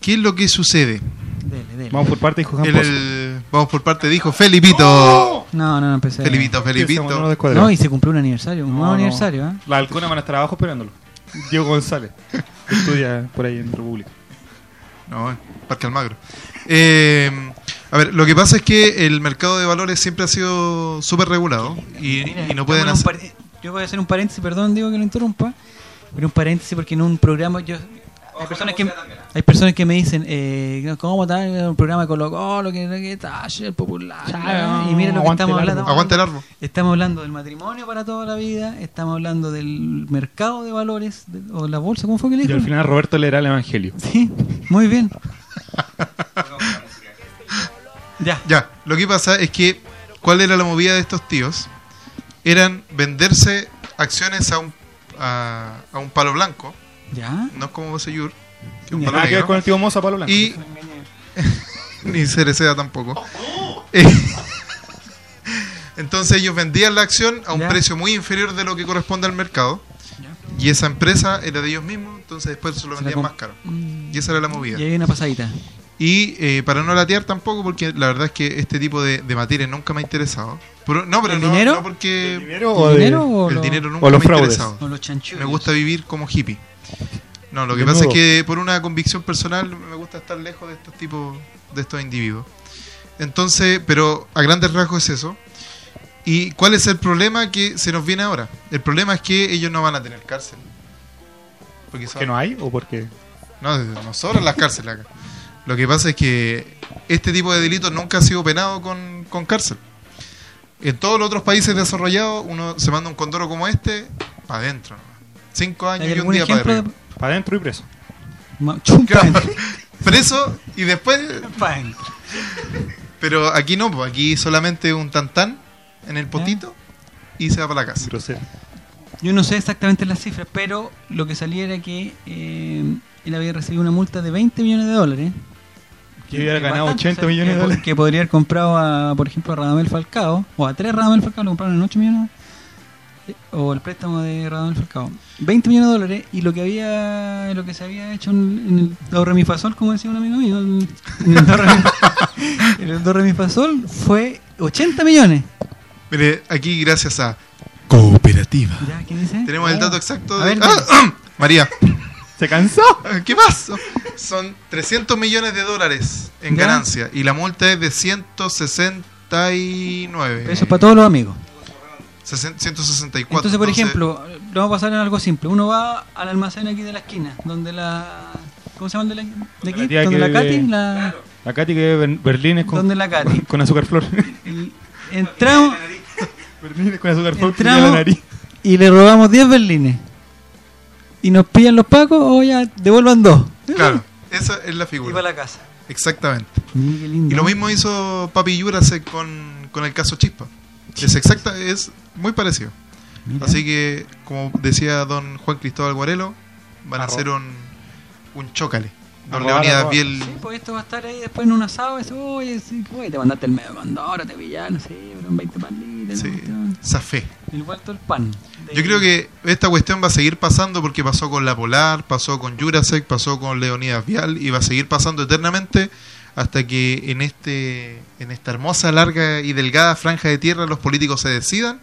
¿Qué es lo que sucede? Dele, dele. Vamos por parte, dijo El- el- vamos por parte, dijo Felipito. No, no, no empecé. Felipito, Felipito. No, y se cumplió un aniversario, un No, nuevo no. aniversario, ¿eh? La halcona van a estar abajo esperándolo. Diego González. que estudia por ahí en República. No, Parque Almagro. Eh, a ver, lo que pasa es que el mercado de valores siempre ha sido súper regulado y, Mira, y no pueden hacer. par- Yo voy a hacer un paréntesis, perdón, digo que lo interrumpa. Pero un paréntesis porque en un programa yo. Hay personas que, hay personas que me dicen, eh, ¿cómo tal? Un programa de Colo Colo, que, que talle, el popular. y mira lo que Aguante estamos el hablando. árbol. Aguanta el árbol. Estamos hablando del matrimonio para toda la vida, estamos hablando del mercado de valores, de- o la bolsa, ¿cómo fue que le Y dijo? al final Roberto leerá el Evangelio. Sí, muy bien. ya, Ya, lo que pasa es que, ¿cuál era la movida de estos tíos? Eran venderse acciones a un, a, a un palo blanco, ya. no es como Boseyur, que un Ya. palo Nada que ver negro, con el tío Moza Palo Blanco. y ni Cereceda tampoco. Eh, Entonces ellos vendían la acción a un Ya. precio muy inferior de lo que corresponde al mercado. Ya. Y esa empresa era de ellos mismos, entonces después se lo Se la vendían más caro. Mm. Y esa era la movida. Y hay una pasadita. Y eh, para no latear tampoco, porque la verdad es que este tipo de, de materia nunca me ha interesado. Pero- no, pero ¿El no, dinero? no porque dinero ¿El o dinero o el lo- dinero nunca o los me ha interesado. o los chanchullos? Me gusta vivir como hippie. No, lo que pasa es que por una convicción personal me gusta estar lejos de estos tipos, de estos individuos. Entonces, pero a grandes rasgos es eso. ¿Y cuál es el problema que se nos viene ahora? El problema es que ellos no van a tener cárcel. Porque son- ¿Que no hay o porque no, no sobran las cárceles acá. Lo que pasa es que este tipo de delitos nunca ha sido penado con, con cárcel. En todos los otros países desarrollados, uno se manda un condoro como este, para adentro. nomás. Cinco años ¿Hay y un día para arriba. para adentro y preso? Claro. adentro. Preso y después... Pa' adentro. Pero aquí no, pues aquí solamente un tantán en el potito y se va para la casa. Grosero. Yo no sé exactamente las cifras, pero lo que salía era que eh, él había recibido una multa de 20 millones de dólares. Que hubiera ganado Bastante, 80 o sea, millones de que, dólares. Que podría haber comprado, a, por ejemplo, a Radamel Falcao, o a tres Radamel Falcao, lo compraron en 8 millones. eh, O el préstamo de Radamel Falcao. 20 millones de dólares y lo que había lo que se había hecho en, en el do re mi fa sol, como decía un amigo mío, el- en el do re mi, en el do re mi fa sol fue 80 millones. Mire, aquí gracias a Cooperativa. ¿Ya? ¿Qué dice? Tenemos el dato exacto de... ver, ¡Ah! María, ¿Se cansó? ¿qué pasó? Son 300 millones de dólares en ¿Ya? ganancia y la multa es de 169. Eso es para todos los amigos. Sesen- 164. Entonces, por ejemplo, lo vamos a pasar en algo simple. Uno va al almacén aquí de la esquina, donde la... ¿Cómo se llama el de, la, de aquí? La Donde la Katy, vive- la... La Katy que vive en Berlín es con, Donde la Katy. con azúcar flor. Y entramos Berlín es con azúcar flor Entramos- tiene la nariz. y le robamos 10 berlines. Y nos pillan los pacos o ya devuelvan dos. Claro, esa es la Y figura. para la casa. Exactamente. Y lo mismo hizo Papi Yurasek con, con el caso Chispa. Es exacta, es muy parecido. Mira. Así que, como decía don Juan Cristóbal Guarelo, van a hacer un, un chócale. Don Leonidas. Biel. Sí, pues esto va a estar ahí después en un asado. Dice, oye, sí, güey, te mandaste el medio condoro, te pillaron, sí, pero un 20 palitas. Sí, zafé. El vuelto el pan. De- Yo creo que esta cuestión va a seguir pasando porque pasó con La Polar, pasó con Jurasek, pasó con Leonidas Vial y va a seguir pasando eternamente hasta que en este en esta hermosa, larga y delgada franja de tierra los políticos se decidan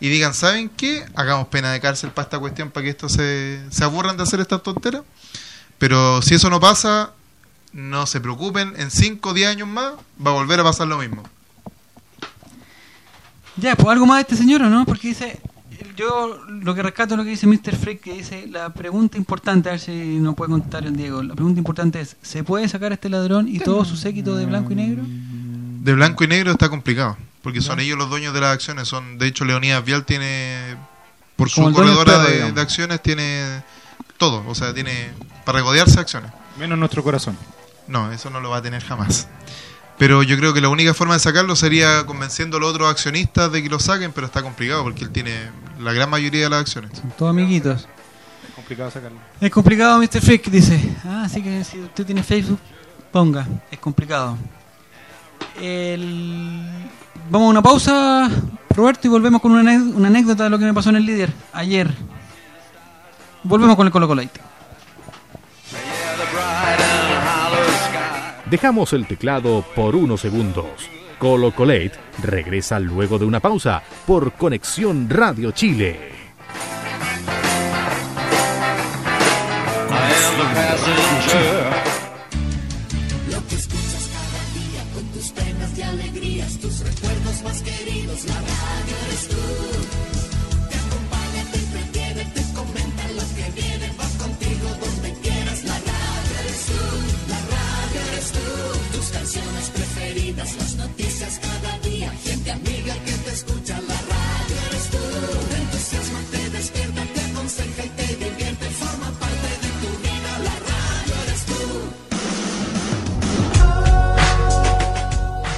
y digan, ¿saben qué? Hagamos pena de cárcel para esta cuestión, para que esto se, se aburran de hacer estas tonteras. Pero si eso no pasa, no se preocupen, en 5 o 10 años más va a volver a pasar lo mismo. Ya, pues algo más de este señor, ¿o no? Porque dice, yo lo que rescato es lo que dice Mr. Freak, que dice, la pregunta importante, a ver si nos puede contar el Diego, la pregunta importante es, ¿se puede sacar a este ladrón y todo su séquito de blanco y negro? De blanco y negro está complicado, porque son ellos los dueños de las acciones. Son, de hecho, Leonidas Vial tiene, por su corredora de acciones, tiene todo. O sea, tiene para regodearse acciones. Menos nuestro corazón. No, eso no lo va a tener jamás. Pero yo creo que la única forma de sacarlo sería convenciendo a los otros accionistas de que lo saquen, pero está complicado porque él tiene la gran mayoría de las acciones. Son todos amiguitos. Es complicado sacarlo. Es complicado, Mr. Freak, dice. Ah, así que si usted tiene Facebook, ponga. Es complicado. El... Vamos a una pausa, Roberto, y volvemos con una, anécdota- una anécdota de lo que me pasó en el líder ayer. Volvemos con el Colo. Dejamos el teclado por unos segundos. Colo Colate regresa luego de una pausa por Conexión Radio Chile.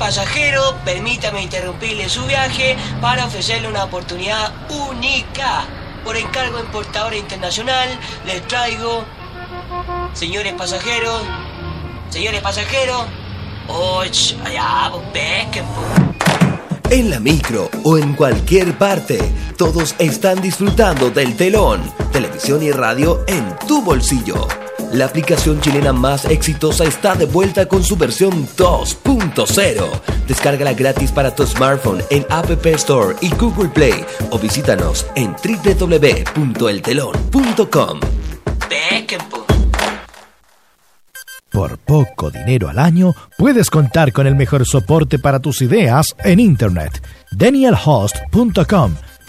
Señores pasajeros, permítame interrumpirle su viaje para ofrecerle una oportunidad única. Por encargo importadora internacional, les traigo, señores pasajeros, señores pasajeros, oh, ch, allá, pues. En la micro o en cualquier parte, todos están disfrutando del telón, televisión y radio en tu bolsillo. La aplicación chilena más exitosa está de vuelta con su versión 2.0. Descárgala gratis para tu smartphone en App Store y Google Play o visítanos en www.eltelon.com. Por poco dinero al año, puedes contar con el mejor soporte para tus ideas en Internet. DanielHost.com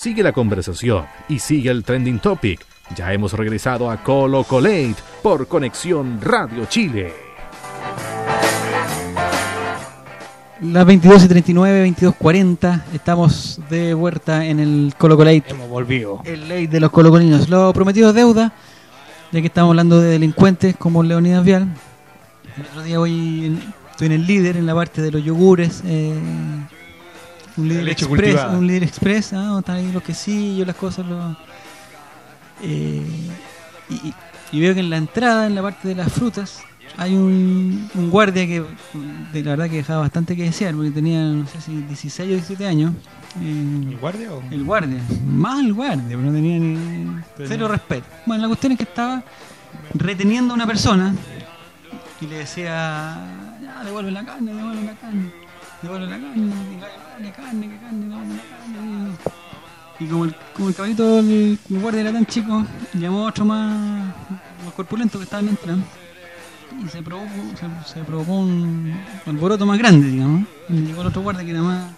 Sigue la conversación y sigue el trending topic. Ya hemos regresado a Colo Colate por Conexión Radio Chile. Las 22 y 39, 22 40, estamos de vuelta en el Colo Colate. Hemos volvido. El ley de los colocolinos. Lo prometido es deuda, ya que estamos hablando de delincuentes como Leonidas Vial. El otro día voy en- estoy en el líder, en la parte de los yogures. eh, un líder leche express, cultivada. un líder express, ah, están ahí los quesillos, las cosas, los, eh, y, y- y veo que en la entrada, en la parte de las frutas, hay un, un guardia que de la verdad que dejaba bastante que desear, porque tenía, no sé si 16 o 17 años. eh, ¿El guardia o? el guardia, más el guardia, pero no tenía ni cero respeto. Bueno, la cuestión es que estaba reteniendo a una persona y le decía, ya, devuelve la carne, devuelve la carne, devuelve la carne, que carne, carne, que carne, devuelve la carne. Y como el, como el caballito del el guardia era tan chico, llamó a otro más, más corpulento que estaba en la entrada y se provocó, se, se provocó un alboroto más grande, digamos. Y llegó el otro guardia que era más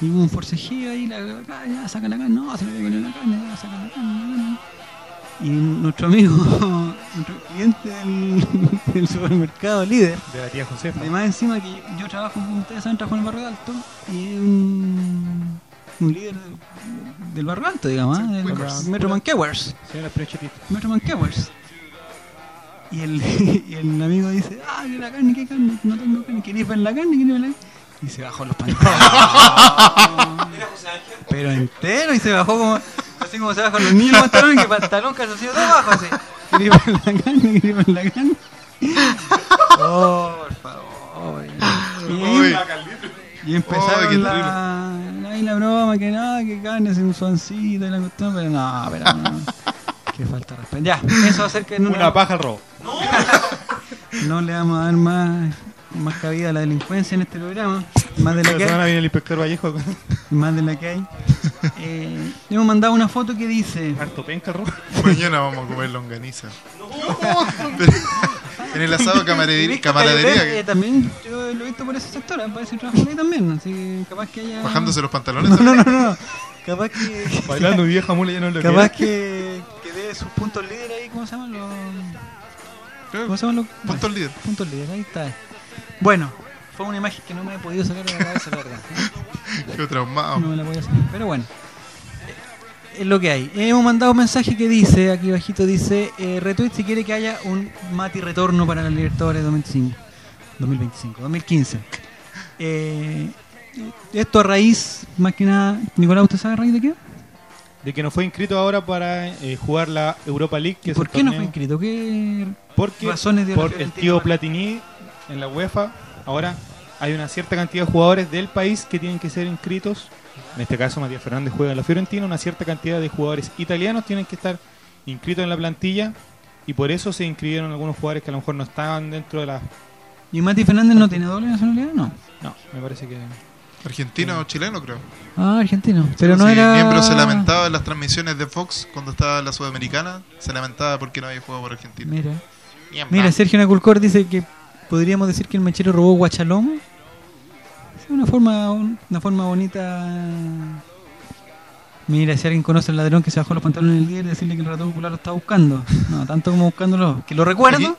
y hubo un forcejeo ahí, la, la saca la carne, no, se le pegó la carne, saca la carne, la carne. Y nuestro amigo, nuestro cliente del, del supermercado líder, De la tía Josefa. además encima que yo trabajo, como ustedes saben, trabajo en el barrio alto y es un, un líder del, del barrio alto, digamos, ¿ah? del Quickers. Metro Manquewers. Metro Manquewers. Y el, y el amigo dice, ah, que la carne, qué carne, no tengo carne, ¿queréis ver la carne? ¿Queréis ver la carne? Y se bajó los pantalones. Pero entero, y se bajó como, así como se bajan los niños los pantalones, que pantalón calzoncillo todo abajo, así. ¿Queréis ver la carne? ¿Queréis ver la carne? Oh, por favor. Y, Uy. y empezaron Oh, la, ahí la broma, que nada, que carne sin un suancito y la cuestión, pero no, pero no. Que falta respeto. Ya, eso acerca de Una paja al robo. no le vamos a dar más, más cabida a la delincuencia en este programa. Más de la Esta que hay. viene el inspector Vallejo. Más de la que hay. Eh, le hemos mandado una foto que dice. Harto penca el robo. Mañana vamos a comer longaniza. En el asado camaradería, camaradería eh, también yo lo he visto por ese sector, me parece que trabajan ahí también. Así que capaz que haya. bajándose los pantalones. No, no, no, no. Capaz que. Bailando vieja mula ya no lo Capaz que, que dé sus puntos líder ahí, ¿cómo se llaman los. ¿Cómo se llaman los Puntos líder. Puntos líder, ahí está. Bueno, fue una imagen que no me he podido sacar de la cabeza, la verdad. Qué traumado. No me la podía sacar, pero bueno. Es lo que hay. Hemos mandado un mensaje que dice, aquí bajito dice, eh, retweet si quiere que haya un Mati retorno para la Libertadores 2025. 2025, 2015. Eh, esto a raíz, más que nada, Nicolás, ¿usted sabe a raíz de qué? De que no fue inscrito ahora para eh, jugar la Europa League. Que ¿Por qué no fue inscrito? ¿Qué Porque razones dio por el tío Platini en la UEFA, ahora hay una cierta cantidad de jugadores del país que tienen que ser inscritos. En este caso, Matías Fernández juega en la Fiorentina. Una cierta cantidad de jugadores italianos tienen que estar inscritos en la plantilla y por eso se inscribieron algunos jugadores que a lo mejor no estaban dentro de la. ¿Y Mati Fernández no tiene doble nacionalidad? No. No, me parece que. Argentino o chileno, creo. Ah, argentino. Pero no Sí, era. Miembro se lamentaba en las transmisiones de Fox cuando estaba en la Sudamericana. Se lamentaba porque no había jugado por Argentina. Mira. Bien, Mira. Sergio Naculcor dice que podríamos decir que el mechero robó guachalomo. Es una forma, una forma bonita. Mira, si alguien conoce al ladrón que se bajó los pantalones el día, decirle que el ratón popular lo está buscando. No, tanto como buscándolo. Que lo recuerdo,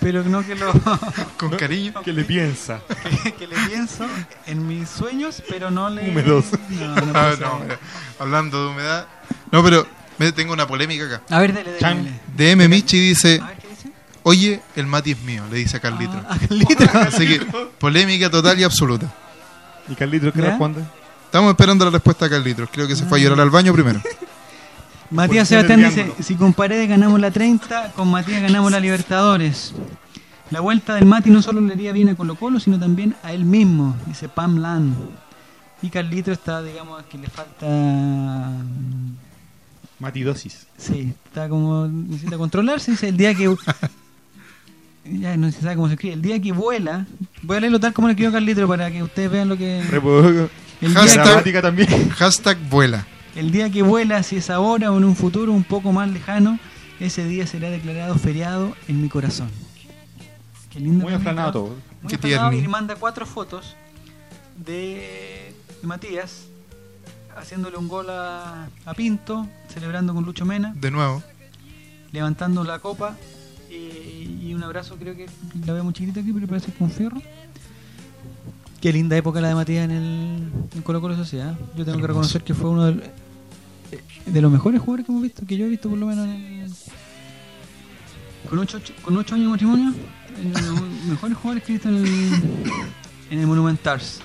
pero no que lo. Con cariño. Que le piensa. que, que le pienso en mis sueños, pero no le. Húmedos. No, no, Ah, no, mira, hablando de humedad. No, pero me tengo una polémica acá. A ver, dale, dale. Dale. DM Michi dice: Oye, el Mati es mío, le dice a Carlito. Ah. Así que, polémica total y absoluta. ¿Y Carlitos qué ¿Ya? responde? Estamos esperando la respuesta de Carlitos. Creo que se fue a llorar al baño primero. Matías Sebastián dice, si con Paredes ganamos la 30, con Matías ganamos la Libertadores. La vuelta del Mati no solo le haría bien a Colo Colo, sino también a él mismo, dice Pam Land. Y Carlito está, digamos, que le falta... Matidosis. Sí, está como... Necesita controlarse, dice el día que... ya no se sabe cómo se escribe. El día que vuela... Voy a leerlo tal como lo escribió Carlito para que ustedes vean lo que... El día Hashtag, Gramática también. hashtag vuela. El día que vuela, si es ahora o en un futuro un poco más lejano, ese día será declarado feriado en mi corazón. Qué lindo. Muy que aflanado todo. Muy Qué aflanado y manda cuatro fotos de, de Matías haciéndole un gol a, a Pinto, celebrando con Lucho Mena, De nuevo. levantando la copa y, y un abrazo, creo que la veo muy chiquita aquí, pero parece con fierro. Qué linda época la de Matías en el en Colo Colo Sociedad. Yo tengo que reconocer que fue uno del- eh, de los mejores jugadores que hemos visto, que yo he visto por lo menos en el, con ocho, con ocho años de matrimonio, en los mejores jugadores que he visto en el, en el Monumentals.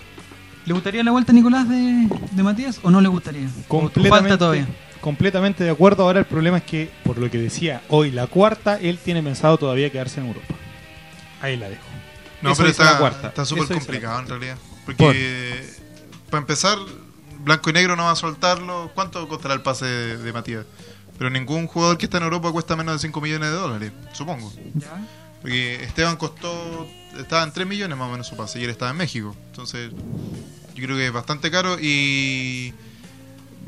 ¿Le gustaría la vuelta a Nicolás de, de Matías o no le gustaría? ¿O falta todavía? Completamente de acuerdo. Ahora el problema es que, por lo que decía hoy, la cuarta, él tiene pensado todavía quedarse en Europa. Ahí la dejo. No, Eso pero está súper complicado en realidad. Porque, para empezar, Blanco y Negro no va a soltarlo. ¿Cuánto costará el pase de, de Matías? Pero ningún jugador que está en Europa cuesta menos de 5 millones de dólares, supongo. Ya. Porque Esteban costó, estaba en 3 millones más o menos su pase y él estaba en México. Entonces, yo creo que es bastante caro y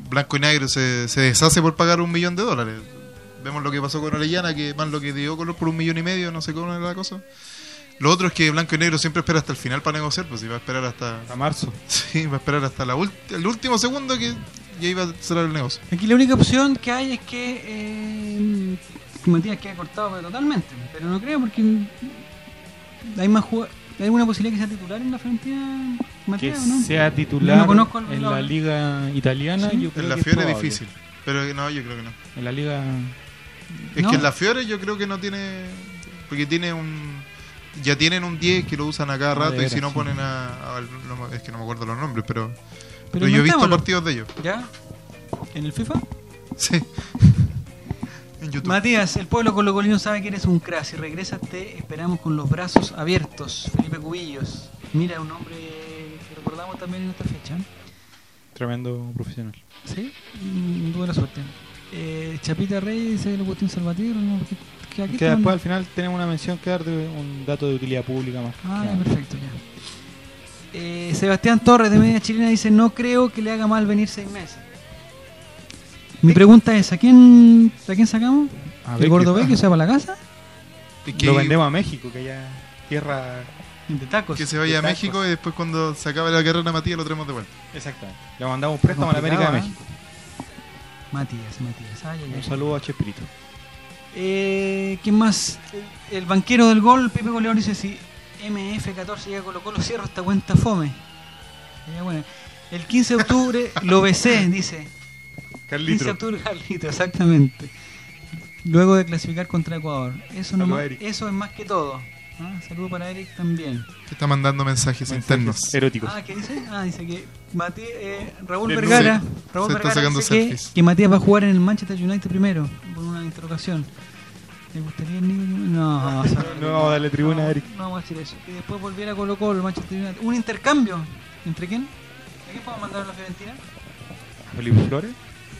Blanco y Negro se, se deshace por pagar un millón de dólares. Vemos lo que pasó con Orellana, que más lo que dio color por un millón y medio, no sé cómo era la cosa. Lo otro es que Blanco y Negro siempre espera hasta el final para negociar, pues si va a esperar hasta... A marzo. Sí, va a esperar hasta la ult- el último segundo que ya iba a cerrar el negocio. Aquí la única opción que hay es que eh, que Matías quede cortado pero totalmente. Pero no creo porque hay más jugad- ¿Hay alguna posibilidad que sea titular en la Fiorentina Que Matías o no? sea titular no conozco el- en la- liga italiana. Sí. Yo creo En la que es Fiore es probable. difícil, pero no, yo creo que no. En la liga. Es No. que en la Fiore yo creo que no tiene. Porque tiene un. Ya tienen un 10 que lo usan a cada rato y si no sí. ponen a. es que no me acuerdo los nombres, pero. Pero Pero, yo he visto partidos de ellos. ¿Ya? ¿En el FIFA? Sí. en YouTube. Matías, el pueblo colocolino sabe que eres un crack. Si regresas te esperamos con los brazos abiertos. Felipe Cubillos. Mira, un hombre que recordamos también en esta fecha. Tremendo profesional. Sí, mm, tuve la suerte. Eh, Chapita Rey dice el Agustín Salvatierra. ¿no? Que, después al final tenemos una mención que dar de un dato de utilidad pública más. Ah, que ya, nada. perfecto, ya. Eh, Sebastián Torres de Media Chilena dice: No creo que le haga mal venir seis meses. Mi pregunta es: ¿a quién, ¿a quién sacamos? A ¿El B que se va para la casa? Y que, Lo vendemos a México, que ya tierra. De tacos. que se vaya a tacos. México y después cuando se acabe la carrera de Matías lo traemos de vuelta. Exactamente. Le mandamos un préstamo a la América de México. Matías, Matías. Ay, ay, ay. Un saludo a Chespirito. Eh, ¿Quién más? El, el banquero del gol, Pepe Goleón, dice: Si MF14 llega a Colo Colo, cierro esta cuenta fome. Ya, bueno. El 15 de octubre lo besé, dice. 15 de octubre, Carlito, exactamente. Luego de clasificar contra Ecuador. Eso, no más- eso es más que todo. ¿Ah? Saludo para Eric también. Que está mandando mensajes internos. Eróticos. Ah, ¿qué dice? Ah, dice que Mati- eh, Raúl Vergara, sí, Raúl se está Vergara sacando dice que, selfies. que Matías va a jugar en el Manchester United primero, por una interrogación. ¿Le gustaría el Nico? No, o sea, No vamos a darle tribuna a no, Eric. No vamos a decir eso. Y después volviera a Colo Colo, el Manchester United. Un intercambio. ¿Entre quién? ¿A quién podemos mandar a la Fiorentina? Felipe Flores.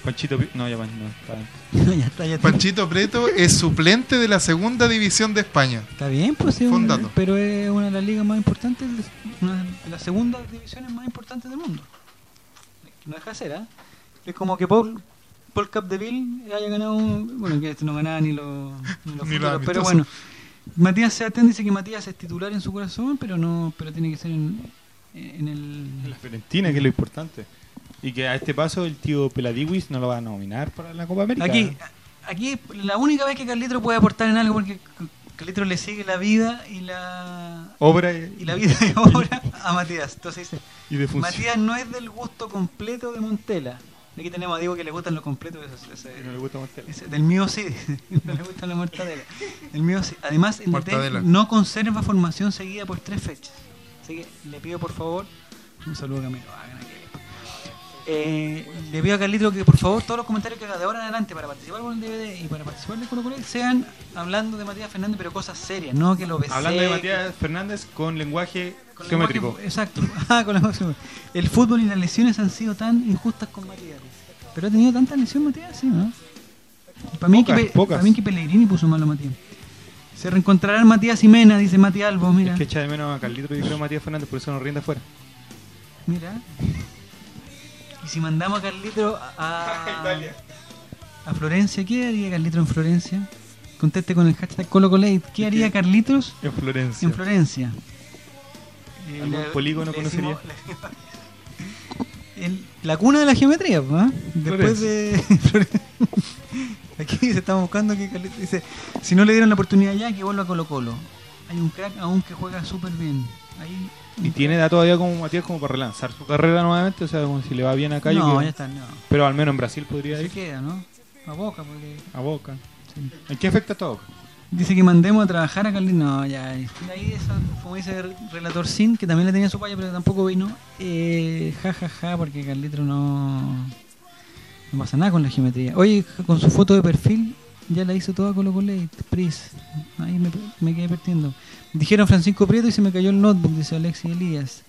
Panchito. No, ya no, está ya está, ya está. Panchito Preto es suplente de la segunda división de España. Está bien, pues sí, un pero es una de las ligas más importantes, una de las segundas divisiones más importantes del mundo. No deja de ser, ¿ah? Es como que Paul, Paul Capdeville haya ganado, un- bueno, que este no ganaba ni los, ni los Ni los futuros, pero bueno. Matías Sebastián dice que Matías es titular en su corazón, pero no, pero tiene que ser en, en el... La Fiorentina, que es lo importante. Y que a este paso el tío Peladiwis no lo va a nominar para la Copa América. Aquí, aquí la única vez que Carlitro puede aportar en algo porque Carlitro le sigue la vida y la Obra y, y la vida y obra a Matías. Entonces dice, y de. Matías no es del gusto completo de Montela. Aquí tenemos a Diego que le gustan los completos. ese- ese- No le gusta Montela. ese- del mío sí, no le gusta la mortadela. El mío sí. Además, el DT Mortadela. no conserva formación seguida por tres fechas. Así que le pido por favor un saludo a Camilo. Eh, le pido a Carlito que por favor todos los comentarios que haga de ahora en adelante para participar con el DVD y para participar de Colo Colo sean hablando de Matías Fernández, pero cosas serias, no que lo besé. Hablando de que- Matías Fernández con lenguaje con geométrico. lenguaje- Exacto. Ah, con lenguaje- el fútbol y las lesiones han sido tan injustas con Matías. Pero ha tenido tanta lesión Matías, sí, ¿no? Para mí, Pocas, que, pocas. para mí que Pellegrini puso malo a Matías. Se reencontrarán Matías y Mena, dice Matías Albo, mira. Es que echa de menos a Carlito y creo Matías Fernández, por eso nos rinde afuera. Mira. Y si mandamos a Carlito a, a Florencia, ¿qué haría Carlito en Florencia? Conteste con el hashtag ColoColate. ¿Qué haría Carlitos En Florencia. en Florencia? ¿Algún le- polígono le conocería? decimos- el- la cuna de la geometría, ¿ah? Después de. Aquí se está buscando que Carlitos dice: Si no le dieron la oportunidad ya, que vuelva a Colo Colo. Hay un crack aún que juega súper bien. Ahí, Y tiene edad todavía como Matías como para relanzar su carrera nuevamente, o sea, como si le va bien acá. No, ya está, no. Pero al menos en Brasil podría Se ir queda, ¿no? A boca, porque. a Boca. ¿En qué afecta todo? Dice que mandemos a trabajar a Carlitos. No, ya. Ahí, eso, como dice el relator Sin, que también le tenía su paya, pero tampoco vino. Eh, ja, ja, ja, porque Carlitos no. No pasa nada con la geometría. Oye, con su foto de perfil, ya la hizo toda Colo Colo Pris. Ahí me, me quedé perdiendo. Dijeron Francisco Prieto y se me cayó el notebook, dice Alexis Elías.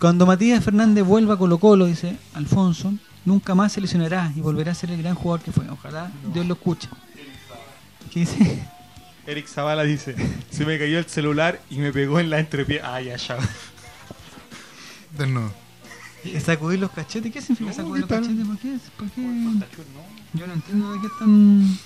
Cuando Matías Fernández vuelva a Colo Colo, dice Alfonso, nunca más se lesionará y volverá a ser el gran jugador que fue. Ojalá Dios lo escuche. ¿Qué dice? Eric Zavala dice, se me cayó el celular y me pegó en la entrepierna. Ay, ya, ya. Desnudo. ¿Sacudir los cachetes? ¿Qué significa sacudir los cachetes? ¿Por qué? ¿Por qué? Yo no entiendo de qué están,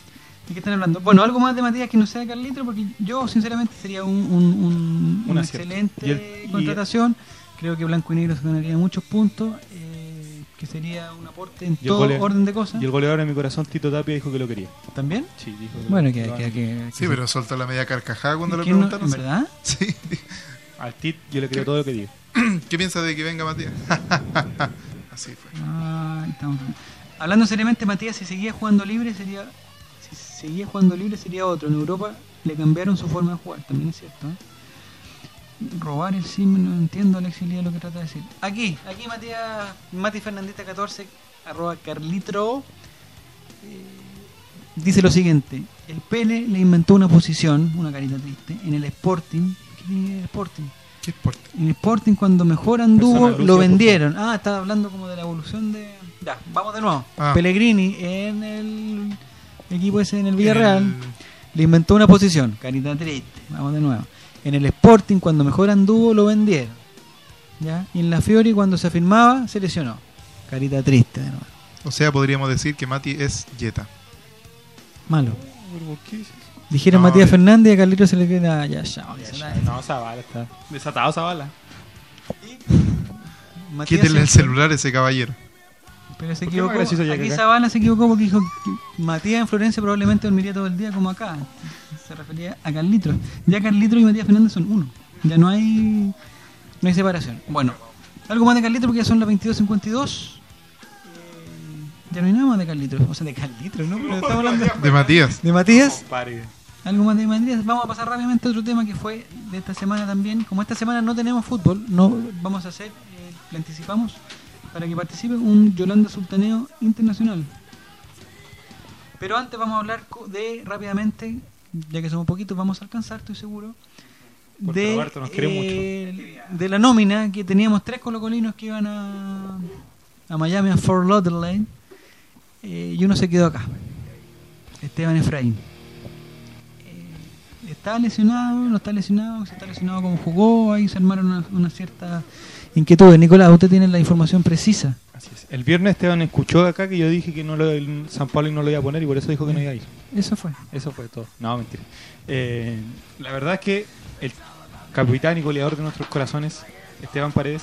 de qué están hablando. Bueno, algo más de Matías que no sea Carlito, porque yo sinceramente sería un, un, un- Un una excelente el- contratación. Creo que Blanco y Negro se ganaría muchos puntos, eh, que sería un aporte en todo orden de cosas. Y el goleador de mi corazón, Tito Tapia, dijo que lo quería. ¿También? Sí, dijo que Bueno, lo- que, que, que- Sí, pero soltó la media carcajada cuando le ¿Quién no- preguntaron. ¿En verdad? Sí. Al Tit yo le creo todo lo que diga. ¿Qué piensa de que venga Matías? Así fue. Estamos- Hablando seriamente, Matías, si seguía jugando libre, sería. Seguía jugando libre, sería otro. En Europa le cambiaron su forma de jugar, también es cierto. ¿eh? Robar el sim, no entiendo, Alexis Lía, lo que trata de decir. Aquí, aquí Matías, Mati Fernandita 14, arroba Carlitro, eh, dice lo siguiente: El Pele le inventó una posición, una carita triste, en el Sporting. ¿Qué tiene el Sporting? ¿Qué Sporting? En Sporting cuando mejor anduvo Lucia, lo vendieron. Ah, estaba hablando como de la evolución de... Ya, vamos de nuevo. Ah. Pellegrini en el equipo ese en el Villarreal En le inventó una posición, carita triste. Vamos de nuevo. En el Sporting cuando mejor anduvo lo vendieron. ¿Ya? Y en la Fiori cuando se afirmaba se lesionó. Carita triste de nuevo. O sea, podríamos decir que Mati es Jetta. Malo. ¿Por qué dices? Dijeron No, Matías de- Fernández y a Carlito se le queda ya, ya. ya, No, Zavala está. Desatado Zavala. Matías Quítenle el celular a ese caballero. Pero se ¿Por qué equivocó. Aquí acá? Zavala se equivocó porque dijo que Matías en Florencia probablemente dormiría todo el día como acá. Se refería a Carlitos. Ya Carlitos y Matías Fernández son uno. Ya no hay no hay separación. Bueno, algo más de Carlitos porque ya son las 22.52. Eh, ya no hay nada más de Carlitos. O sea, de Carlitos, ¿no? Pero estamos hablando De Matías. de Matías. Algo más de Matías. Vamos a pasar rápidamente a otro tema que fue de esta semana también. Como esta semana no tenemos fútbol, no vamos a hacer, eh, le anticipamos, para que participe un Yolanda Sultaneo Internacional. Pero antes vamos a hablar de, rápidamente, ya que somos poquitos, vamos a alcanzar, estoy seguro, de, Roberto nos quiere eh, de la nómina, que teníamos tres colocolinos que iban a, a Miami, a Fort Lauderdale, eh, y uno se quedó acá, Esteban Efraín. Eh, ¿Está lesionado? ¿No está lesionado? ¿Se está lesionado como jugó? Ahí se armaron una, una cierta inquietud. Nicolás, usted tiene la información precisa. Así es. El viernes Esteban escuchó acá que yo dije que no lo, el San Pablo no lo iba a poner y por eso dijo que no iba a ir. Eso fue. Eso fue todo. No, mentira. Eh, la verdad es que el capitán y goleador de nuestros corazones, Esteban Paredes,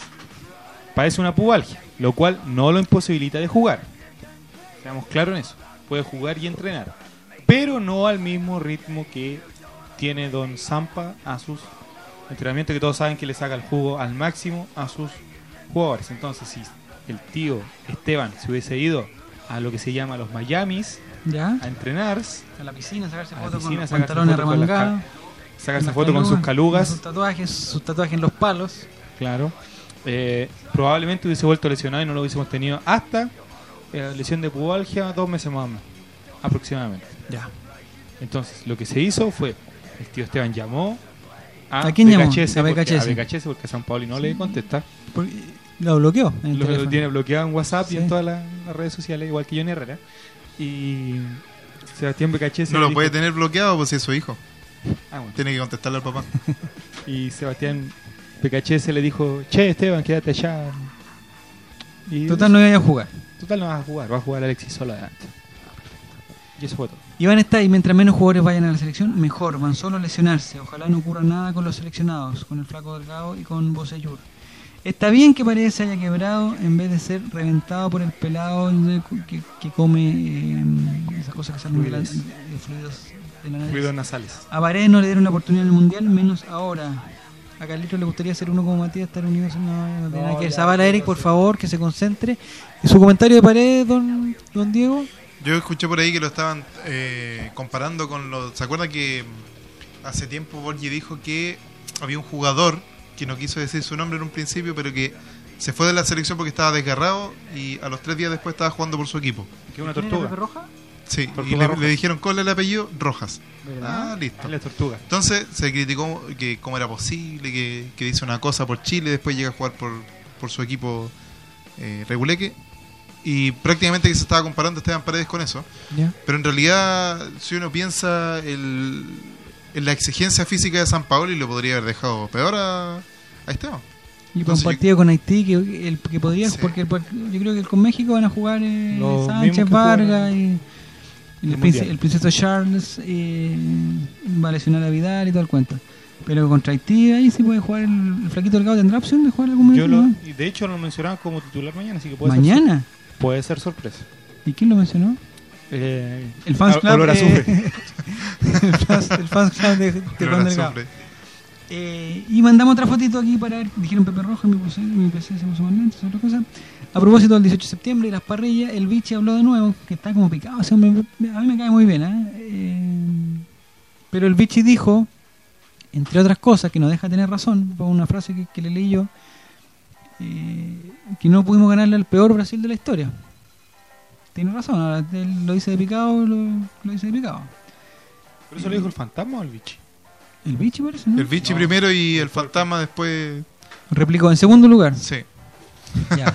padece una pubalgia, lo cual no lo imposibilita de jugar. Seamos claros en eso. Puede jugar y entrenar, pero no al mismo ritmo que tiene Don Zampa a sus entrenamientos, que todos saben que le saca el jugo al máximo a sus jugadores. Entonces, si el tío Esteban se hubiese ido a lo que se llama los Miamis ¿Ya? a entrenar, A la piscina, sacarse fotos con los sacarse pantalones fotos con las remangados. ca- sacarse las fotos con sus calugas, Sus tatuajes, sus tatuajes en los palos. claro. eh, probablemente hubiese vuelto lesionado y no lo hubiésemos tenido hasta eh, lesión de pubalgia dos meses más o menos, aproximadamente. Ya. Entonces, lo que se hizo fue, el tío Esteban llamó a, ¿A quién llamó? BKHS, A porque, BKHS. a BKHS, porque San Pauli no le contesta. Porque lo bloqueó. en Lo, tiene bloqueado en WhatsApp y en todas las, las redes sociales, igual que Johnny Herrera. Y Sebastián BKHS No lo dijo- puede tener bloqueado pues si es su hijo. Ah, bueno. Tiene que contestarle al papá. Y Sebastián BKHS le dijo, che Esteban, quédate allá. Y Total, no iba a jugar. Total no vas a jugar, va a jugar Alexis solo adelante. Y eso fue todo. Y van a estar, y mientras menos jugadores vayan a la selección, mejor. Van solo a lesionarse. Ojalá no ocurra nada con los seleccionados, con el Flaco Delgado y con Bosellur. Está bien que Paredes se haya quebrado en vez de ser reventado por el pelado de- que, que come eh, esas cosas que salen de, la- de fluidos de la nariz. Fluidos nasales. A Paredes no le dieron la oportunidad en el mundial, menos ahora. A Carlitos le gustaría ser uno como Matías, estar unido. No, no nada que Eric, por favor, que se concentre. ¿Y su comentario de Paredes, don, don Diego? Yo escuché por ahí que lo estaban eh, comparando con los... ¿Se acuerdan que hace tiempo Borgi dijo que había un jugador que no quiso decir su nombre en un principio, pero que se fue de la selección porque estaba desgarrado y a los tres días después estaba jugando por su equipo? Que una ¿Quién era tortuga. Roja? Sí, Tortuga y le, le dijeron cuál es el apellido, Rojas. ¿Verdad? Ah, listo. Es la tortuga. Entonces se criticó que cómo era posible, que, que dice una cosa por Chile, después llega a jugar por, por su equipo eh, Reguleque. Y prácticamente que se estaba comparando a Esteban Paredes con eso. Pero en realidad, si uno piensa el- en la exigencia física de San Paolo, lo podría haber dejado peor a, a Esteban. Y para un Entonces, con Haití que, el, que podría, Sí. porque el yo creo que con México van a jugar eh, Sánchez, Vargas y, y el, el príncipe, Mundial. el princeso Charles eh, va a lesionar a Vidal y todo el cuento. Pero contra Haití ahí sí puede jugar el, el flaquito delgado. ¿Tendrá opción de jugar algún Yo minuto? lo, y de hecho lo mencionaban como titular mañana, así que puede ser ¿Mañana? Puede ser sorpresa. ¿Y quién lo mencionó? Eh, El fans club. olor a eh, azufre. el, fans, el fans club de, de Juan Delgado. Eh, y mandamos otra fotito aquí para ver, dijeron Pepe Rojo, mi PC, mi PC se puso otra cosa. A propósito del 18 de septiembre y las parrillas, el biche habló de nuevo, que está como picado, a mí me cae muy bien, ¿eh? Eh, pero el biche dijo, entre otras cosas, que no deja tener razón, fue una frase que, que le leí yo, eh, que no pudimos ganarle al peor Brasil de la historia. Tiene razón, ahora él lo dice de picado, lo, lo dice de picado. ¿Pero eso lo dijo el fantasma o el bichi? El biche parece, ¿no? El No. primero y el Fantasma después. Replicó en segundo lugar. Sí. Ya.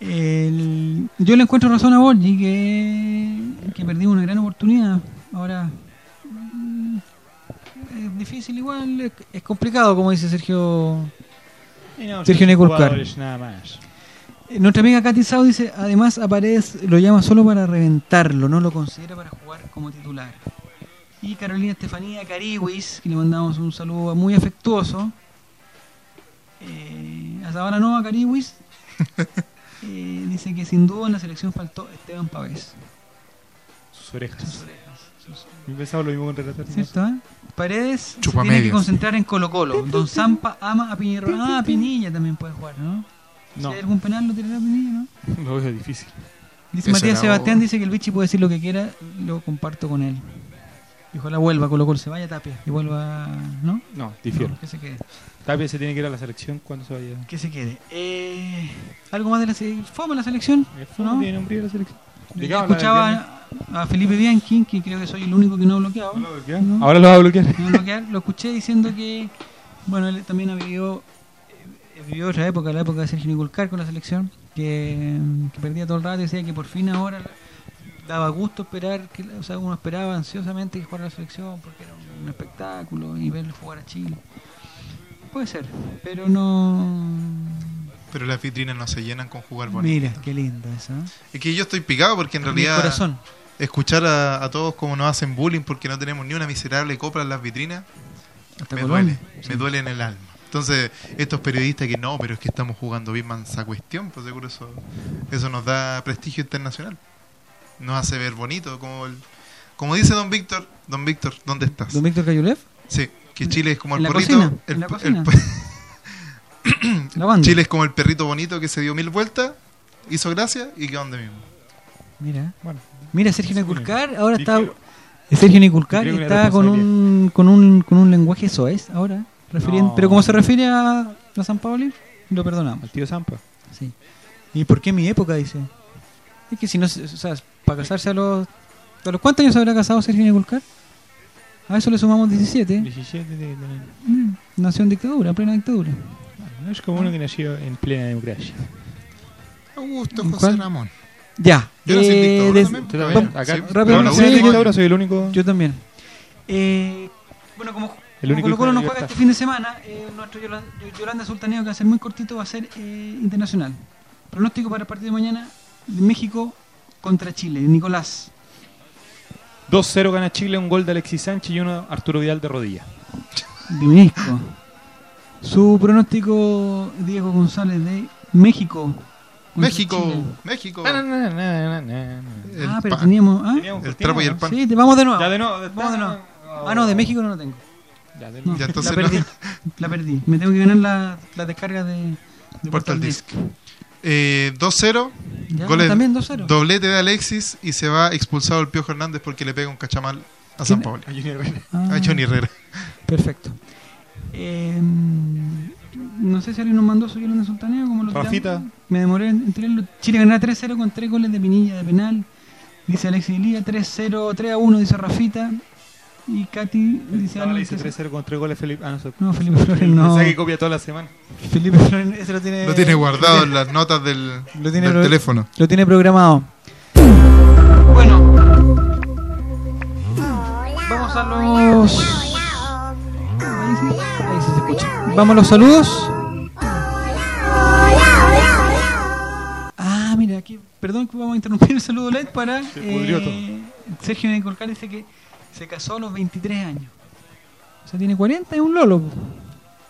El- yo le encuentro razón a Borgi que, que perdimos una gran oportunidad. Ahora es difícil igual, es, es complicado como dice Sergio. No, Sergio jugadores Nada más. Eh, Nuestra amiga Katy Sao dice, además a Paredes lo llama solo para reventarlo, no lo considera para jugar como titular. Y Carolina Estefanía Cariwis, que le mandamos un saludo muy afectuoso. Eh, a Zabala Nova Cariwis eh, dice que sin duda en la selección faltó Esteban Pavés. Sus orejas. Sus orejas, Yo pensaba lo mismo con relatar. ¿Cierto? eh? Paredes se tiene que concentrar en Colo Colo. Don Zampa ama a Piñero. Ah, Pinilla también puede jugar, ¿no? No, Si hay algún penal lo tirará Pinilla, ¿no? lo veo difícil. Dice Matías Sebastián, o- dice que el bichi puede decir lo que quiera, lo comparto con él. Y ojalá vuelva, Colo Colo se vaya Tapia y vuelva, ¿no? No, difiero. No, que se quede. Tapia se tiene que ir a la selección cuando se vaya. Que se quede. Eh, ¿Algo más de la selección? ¿Fome la selección? ¿No? ¿No? Tiene un brillo la selección. ¿De escuchaba a Felipe Bianchi, que creo que soy el único que no ha bloqueado. ¿no? Ahora lo va a bloquear. No bloquear, lo escuché diciendo que, bueno, él también ha vivido, eh, vivió otra época, la época de Sergio Niculcar con la selección, que, que perdía todo el rato y decía que por fin ahora daba gusto esperar, que, o sea, uno esperaba ansiosamente que jugara la selección porque era un espectáculo y verlo jugar a Chile. Puede ser, pero no... Pero las vitrinas no se llenan con jugar bonito. Mira, qué lindo eso. ¿eh? Es que yo estoy picado porque en Mi realidad corazón. Escuchar a, a todos como nos hacen bullying porque no tenemos ni una miserable copla en las vitrinas Hasta me Colombia. duele, me duele en el alma. Entonces, estos periodistas que no, pero es que estamos jugando bien mansa cuestión, pues seguro eso, eso nos da prestigio internacional. Nos hace ver bonito, como el, como dice don Víctor, don Víctor, ¿dónde estás? ¿Don Víctor Cayulev? Sí, que Chile es como ¿En el perrito. el- ¿En la el- cocina? La banda. Chile es como el perrito bonito que se dio mil vueltas, hizo gracia y quedó donde mismo. Mira. Bueno, Mira, Sergio Niculcar ahora está. Sergio Niculcar está con un, con un con un lenguaje soez ahora, refiriendo, No. pero como se refiere a, a San Paoli, lo perdonamos. Al tío Zampa. Sí. ¿Y por qué mi época? Dice. Es que si no, se- o sea, para casarse a los... ¿A los cuántos años se habrá casado Sergio Nicolcar? A eso le sumamos 17. 17 de- de- Mm, Nació en dictadura, en plena dictadura. No es como uno que nació en plena democracia. Augusto ¿En José cuál? Ramón. Ya. Yo eh, también. También. rápido, no, soy soy el único. Yo también. Eh, bueno, como, El como único Colo Colo hijo no de juega este fin de semana, eh, nuestro Yola- Yolanda Sultaneo, que va a ser muy cortito, va a ser eh, internacional. Pronóstico para el partido de mañana de México contra Chile. Nicolás. 2-0 gana Chile, un gol de Alexis Sánchez y uno Arturo Vidal de rodilla. Divinisco. Su pronóstico, Diego González, de México. México, Chile. México. Na, na, na, na, na, na. El Ah, pero teníamos. ¿ah? Teníamos- El trapo y el pan. Sí, te- vamos de nuevo. Ya de nuevo. Vamos de nuevo. Ah, no, de México no lo tengo. Ya de No, nuevo. Ya, entonces la perdí. no. La perdí. Me tengo que ganar la, la descarga de, de Portal Portal Disc. Eh, 2-0. Ya, Goles- también 2-0. Doblete de Alexis y se va expulsado el Piojo Hernández porque le pega un cachamal a San Pablo. A Junior Herrera. Ah, A Johnny Herrera. Perfecto. Eh, no sé si alguien nos mandó su guion de Sultaneo. Como lo Rafita. tiramos. Me demoré en en tirarlo. Chile ganará 3-0 con 3 goles de Pinilla de penal. Dice Alexis Lía. 3-0, 3-1 dice Rafita. Y Katy dice No, algo dice se- 3-0 con 3 goles Felipe. Ah, no sé. No, Felipe Flores no. Pensé que copia toda la semana. Felipe Flores ese lo tiene, Lo tiene guardado en las notas del, Lo tiene del pro- teléfono. Lo tiene programado. Bueno. Vamos a los. Vamos a los saludos. Ah, mira, aquí, perdón que vamos a interrumpir el saludo LED para. pudrió eh, Sergio Nicolcar dice que se casó a los 23 años. O sea, tiene 40, es un lolo.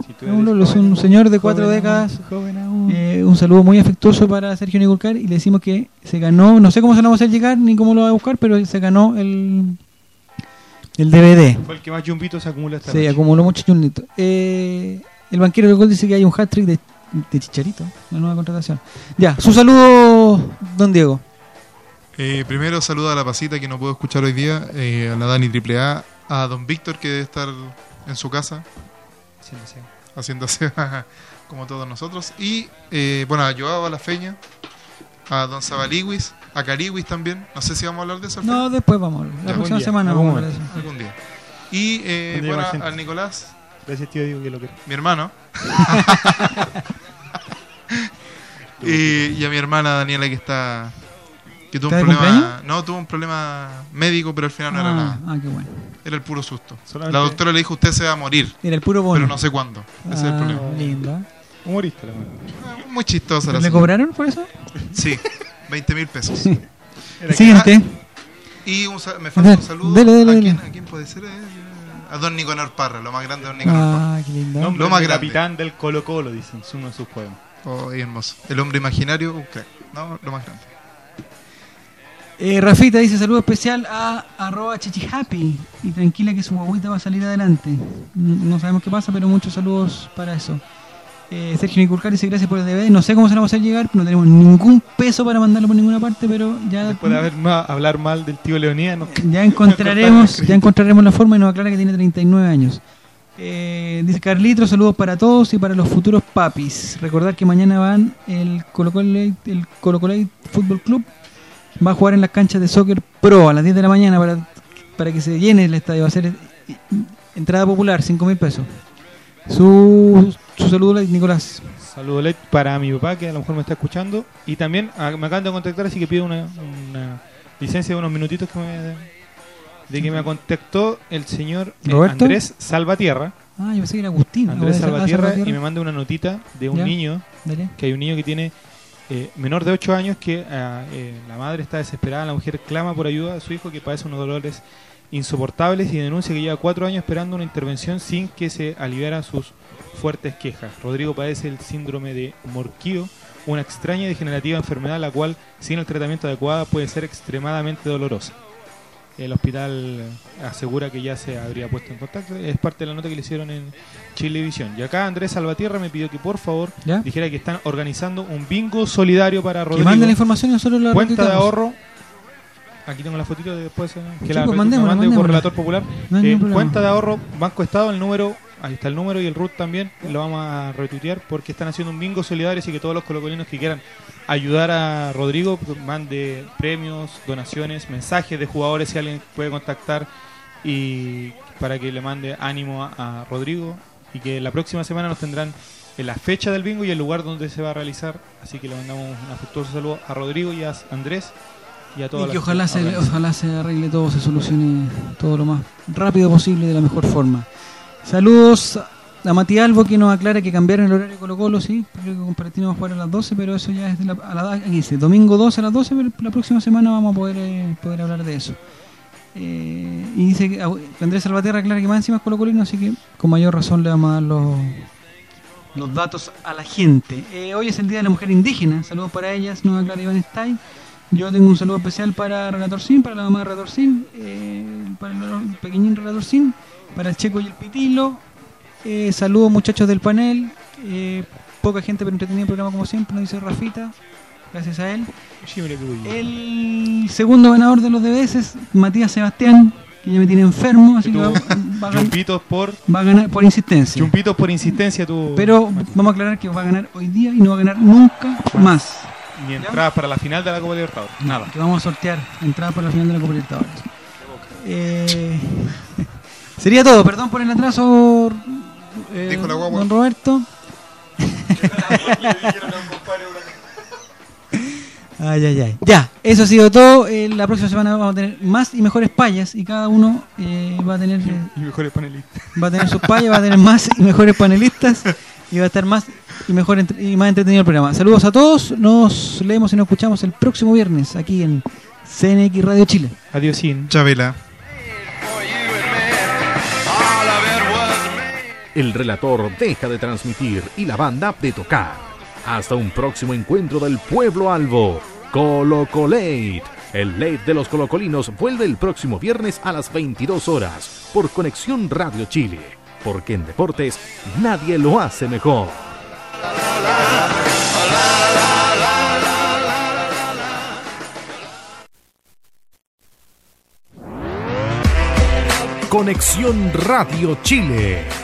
Si Es un lolo, es un señor de joven cuatro aún, décadas. joven aún. Eh, un saludo muy afectuoso para Sergio Nicolcar y le decimos que se ganó, no sé cómo se lo vamos a hacer llegar ni cómo lo va a buscar, pero se ganó el, el DVD. Fue el que más jumbitos se acumula esta Se noche. acumuló mucho chunito. Eh, el banquero del gol dice que hay un hat-trick de, de Chicharito, la nueva contratación. Ya, su saludo, don Diego. Eh, primero saludo a la pasita que no puedo escuchar hoy día, eh, a la Dani AAA, a don Víctor que debe estar en su casa Siéntese. haciéndose como todos nosotros. Y eh, bueno, a Joao, a la Feña, a don Zabaliwis, a Cariwis también. No sé si vamos a hablar de eso al No, después vamos. La Ya, próxima algún día, semana algún vamos a hablar de eso. algún día. Y eh, bueno, al Nicolás, Gracias, tío, digo que lo quiero. mi hermano. y, y a mi hermana Daniela que está que tuvo ¿Está un problema cumpleaños? no tuvo un problema médico pero al final no era ah, nada ah, qué bueno. era el puro susto Solamente- la doctora le dijo usted se va a morir Era el puro bono. pero no sé cuándo ese es el Ah, problema lindo. ¿eh? Humorista, la verdad. Ah, muy chistosa la ¿Le señora. cobraron por eso? sí 20 mil pesos Siguiente. y un me falta un saludo dale, dale, ¿A, quién, ¿a quién puede ser? Eh, a don Nicanor Parra lo más grande de don Nicanor Parra Ah, qué lindo. Nombre Lo más del grande. capitán del Colo Colo, dicen, es uno de sus poemas. oh, hermoso el hombre imaginario un crack no lo más grande Eh, Rafita dice saludo especial a arroba chichihappy y tranquila que su guaguita va a salir adelante. Mm, No sabemos qué pasa, pero muchos saludos para eso. Eh, Sergio Niculcar dice gracias por el DVD. No sé cómo se lo vamos a hacer llegar, no tenemos ningún peso para mandarlo por ninguna parte, pero ya, Después de haber ma- hablar mal del tío Leonidas, no- ya encontraremos, ya encontraremos la forma y nos aclara que tiene 39 años. Eh, dice Carlitro, saludos para todos y para los futuros papis. Recordar que mañana van el Colo Colo el Colo Colo Fútbol Club va a jugar en las canchas de soccer pro a las 10 de la mañana para, para que se llene el estadio. Va a ser eh, entrada popular, 5 mil pesos. Su, su saludo, Nicolás. Saludo para mi papá que a lo mejor me está escuchando. Y también me acaban de contactar, así que pido una, una licencia de unos minutitos que me, de que me contactó el señor eh. Andrés Salvatierra. Ah, yo pensé que era Agustín. Andrés Ah, Salvatierra Salvatierra. y me manda una notita de un Ya. niño, Dale. que hay un niño que tiene eh, menor de 8 años que ah, eh, la madre está desesperada, la mujer clama por ayuda a su hijo que padece unos dolores insoportables y denuncia que lleva 4 años esperando una intervención sin que se aliviara sus fuertes quejas. Rodrigo padece el síndrome de Morquío, una extraña y degenerativa enfermedad la cual sin el tratamiento adecuado puede ser extremadamente dolorosa. El hospital asegura que ya se habría puesto en contacto. Es parte de la nota que le hicieron en Chilevisión. Y acá Andrés Salvatierra me pidió que por favor ¿Ya? dijera que están organizando un bingo solidario para Que Rodrigo. mande la información y nosotros la Cuenta de ahorro. Aquí tengo la fotito de después. eh, Que la pues mandémosla, la mande por relator popular. Eh, cuenta de ahorro, Banco Estado, el número ahí está el número y el root también, lo vamos a retuitear porque están haciendo un bingo solidario, así que todos los colocolinos que quieran ayudar a Rodrigo, pues, mande premios, donaciones, mensajes de jugadores si alguien puede contactar y para que le mande ánimo a, a Rodrigo y que la próxima semana nos tendrán en la fecha del bingo y el lugar donde se va a realizar, así que le mandamos un afectuoso saludo a Rodrigo y a Andrés y a todos Y que ojalá se, ojalá se arregle todo, se solucione todo lo más rápido posible de la mejor forma. Saludos a Matías Albo que nos aclara que cambiaron el horario de Colo Colo, sí, creo que compartimos a jugar a las 12, pero eso ya es de la, a domingo 12 a las 12, pero la próxima semana vamos a poder, eh, poder hablar de eso. Eh, y dice que Andrés Salvatierra aclara que más encima es Colo Colino, así que con mayor razón le vamos a dar los, los datos a la gente. Eh, hoy es el Día de la Mujer Indígena, saludos para ellas, nos aclara Iván Stein. Yo tengo un saludo especial para Relator Sin, para la mamá de Relator eh, para el pequeñín Relator Sin, para el Checo y el Pitilo. Eh, saludos muchachos del panel. Eh, poca gente pero entretenido el programa como siempre, nos dice Rafita. Gracias a él. El segundo ganador de los DBS es Matías Sebastián, que ya me tiene enfermo, así que va, va a ganar, Chumpitos por va a ganar por insistencia. Chumpitos por insistencia tú. Pero vamos a aclarar que va a ganar hoy día y no va a ganar nunca más. Ni entradas para la final de la Copa Libertadores. Nada. Que vamos a sortear entradas para la final de la Copa Libertadores. Eh, sería todo, perdón por el atraso, eh, Dijo la guagua. don Roberto. Ay, ay, ay. Ya, eso ha sido todo. Eh, la próxima semana vamos a tener más y mejores payas y cada uno eh, va a tener Y mejores panelistas. va a tener sus payas, va a tener más y mejores panelistas y va a estar más y mejor entre- y más entretenido el programa. Saludos a todos, nos leemos y nos escuchamos el próximo viernes aquí en CNX Radio Chile. Adiós, sin. Chabela. El relator deja de transmitir y la banda de tocar. Hasta un próximo encuentro del pueblo albo. Colo Colate. El late de los colocolinos vuelve el próximo viernes a las 22 horas por Conexión Radio Chile. Porque en deportes nadie lo hace mejor. Conexión Radio Chile.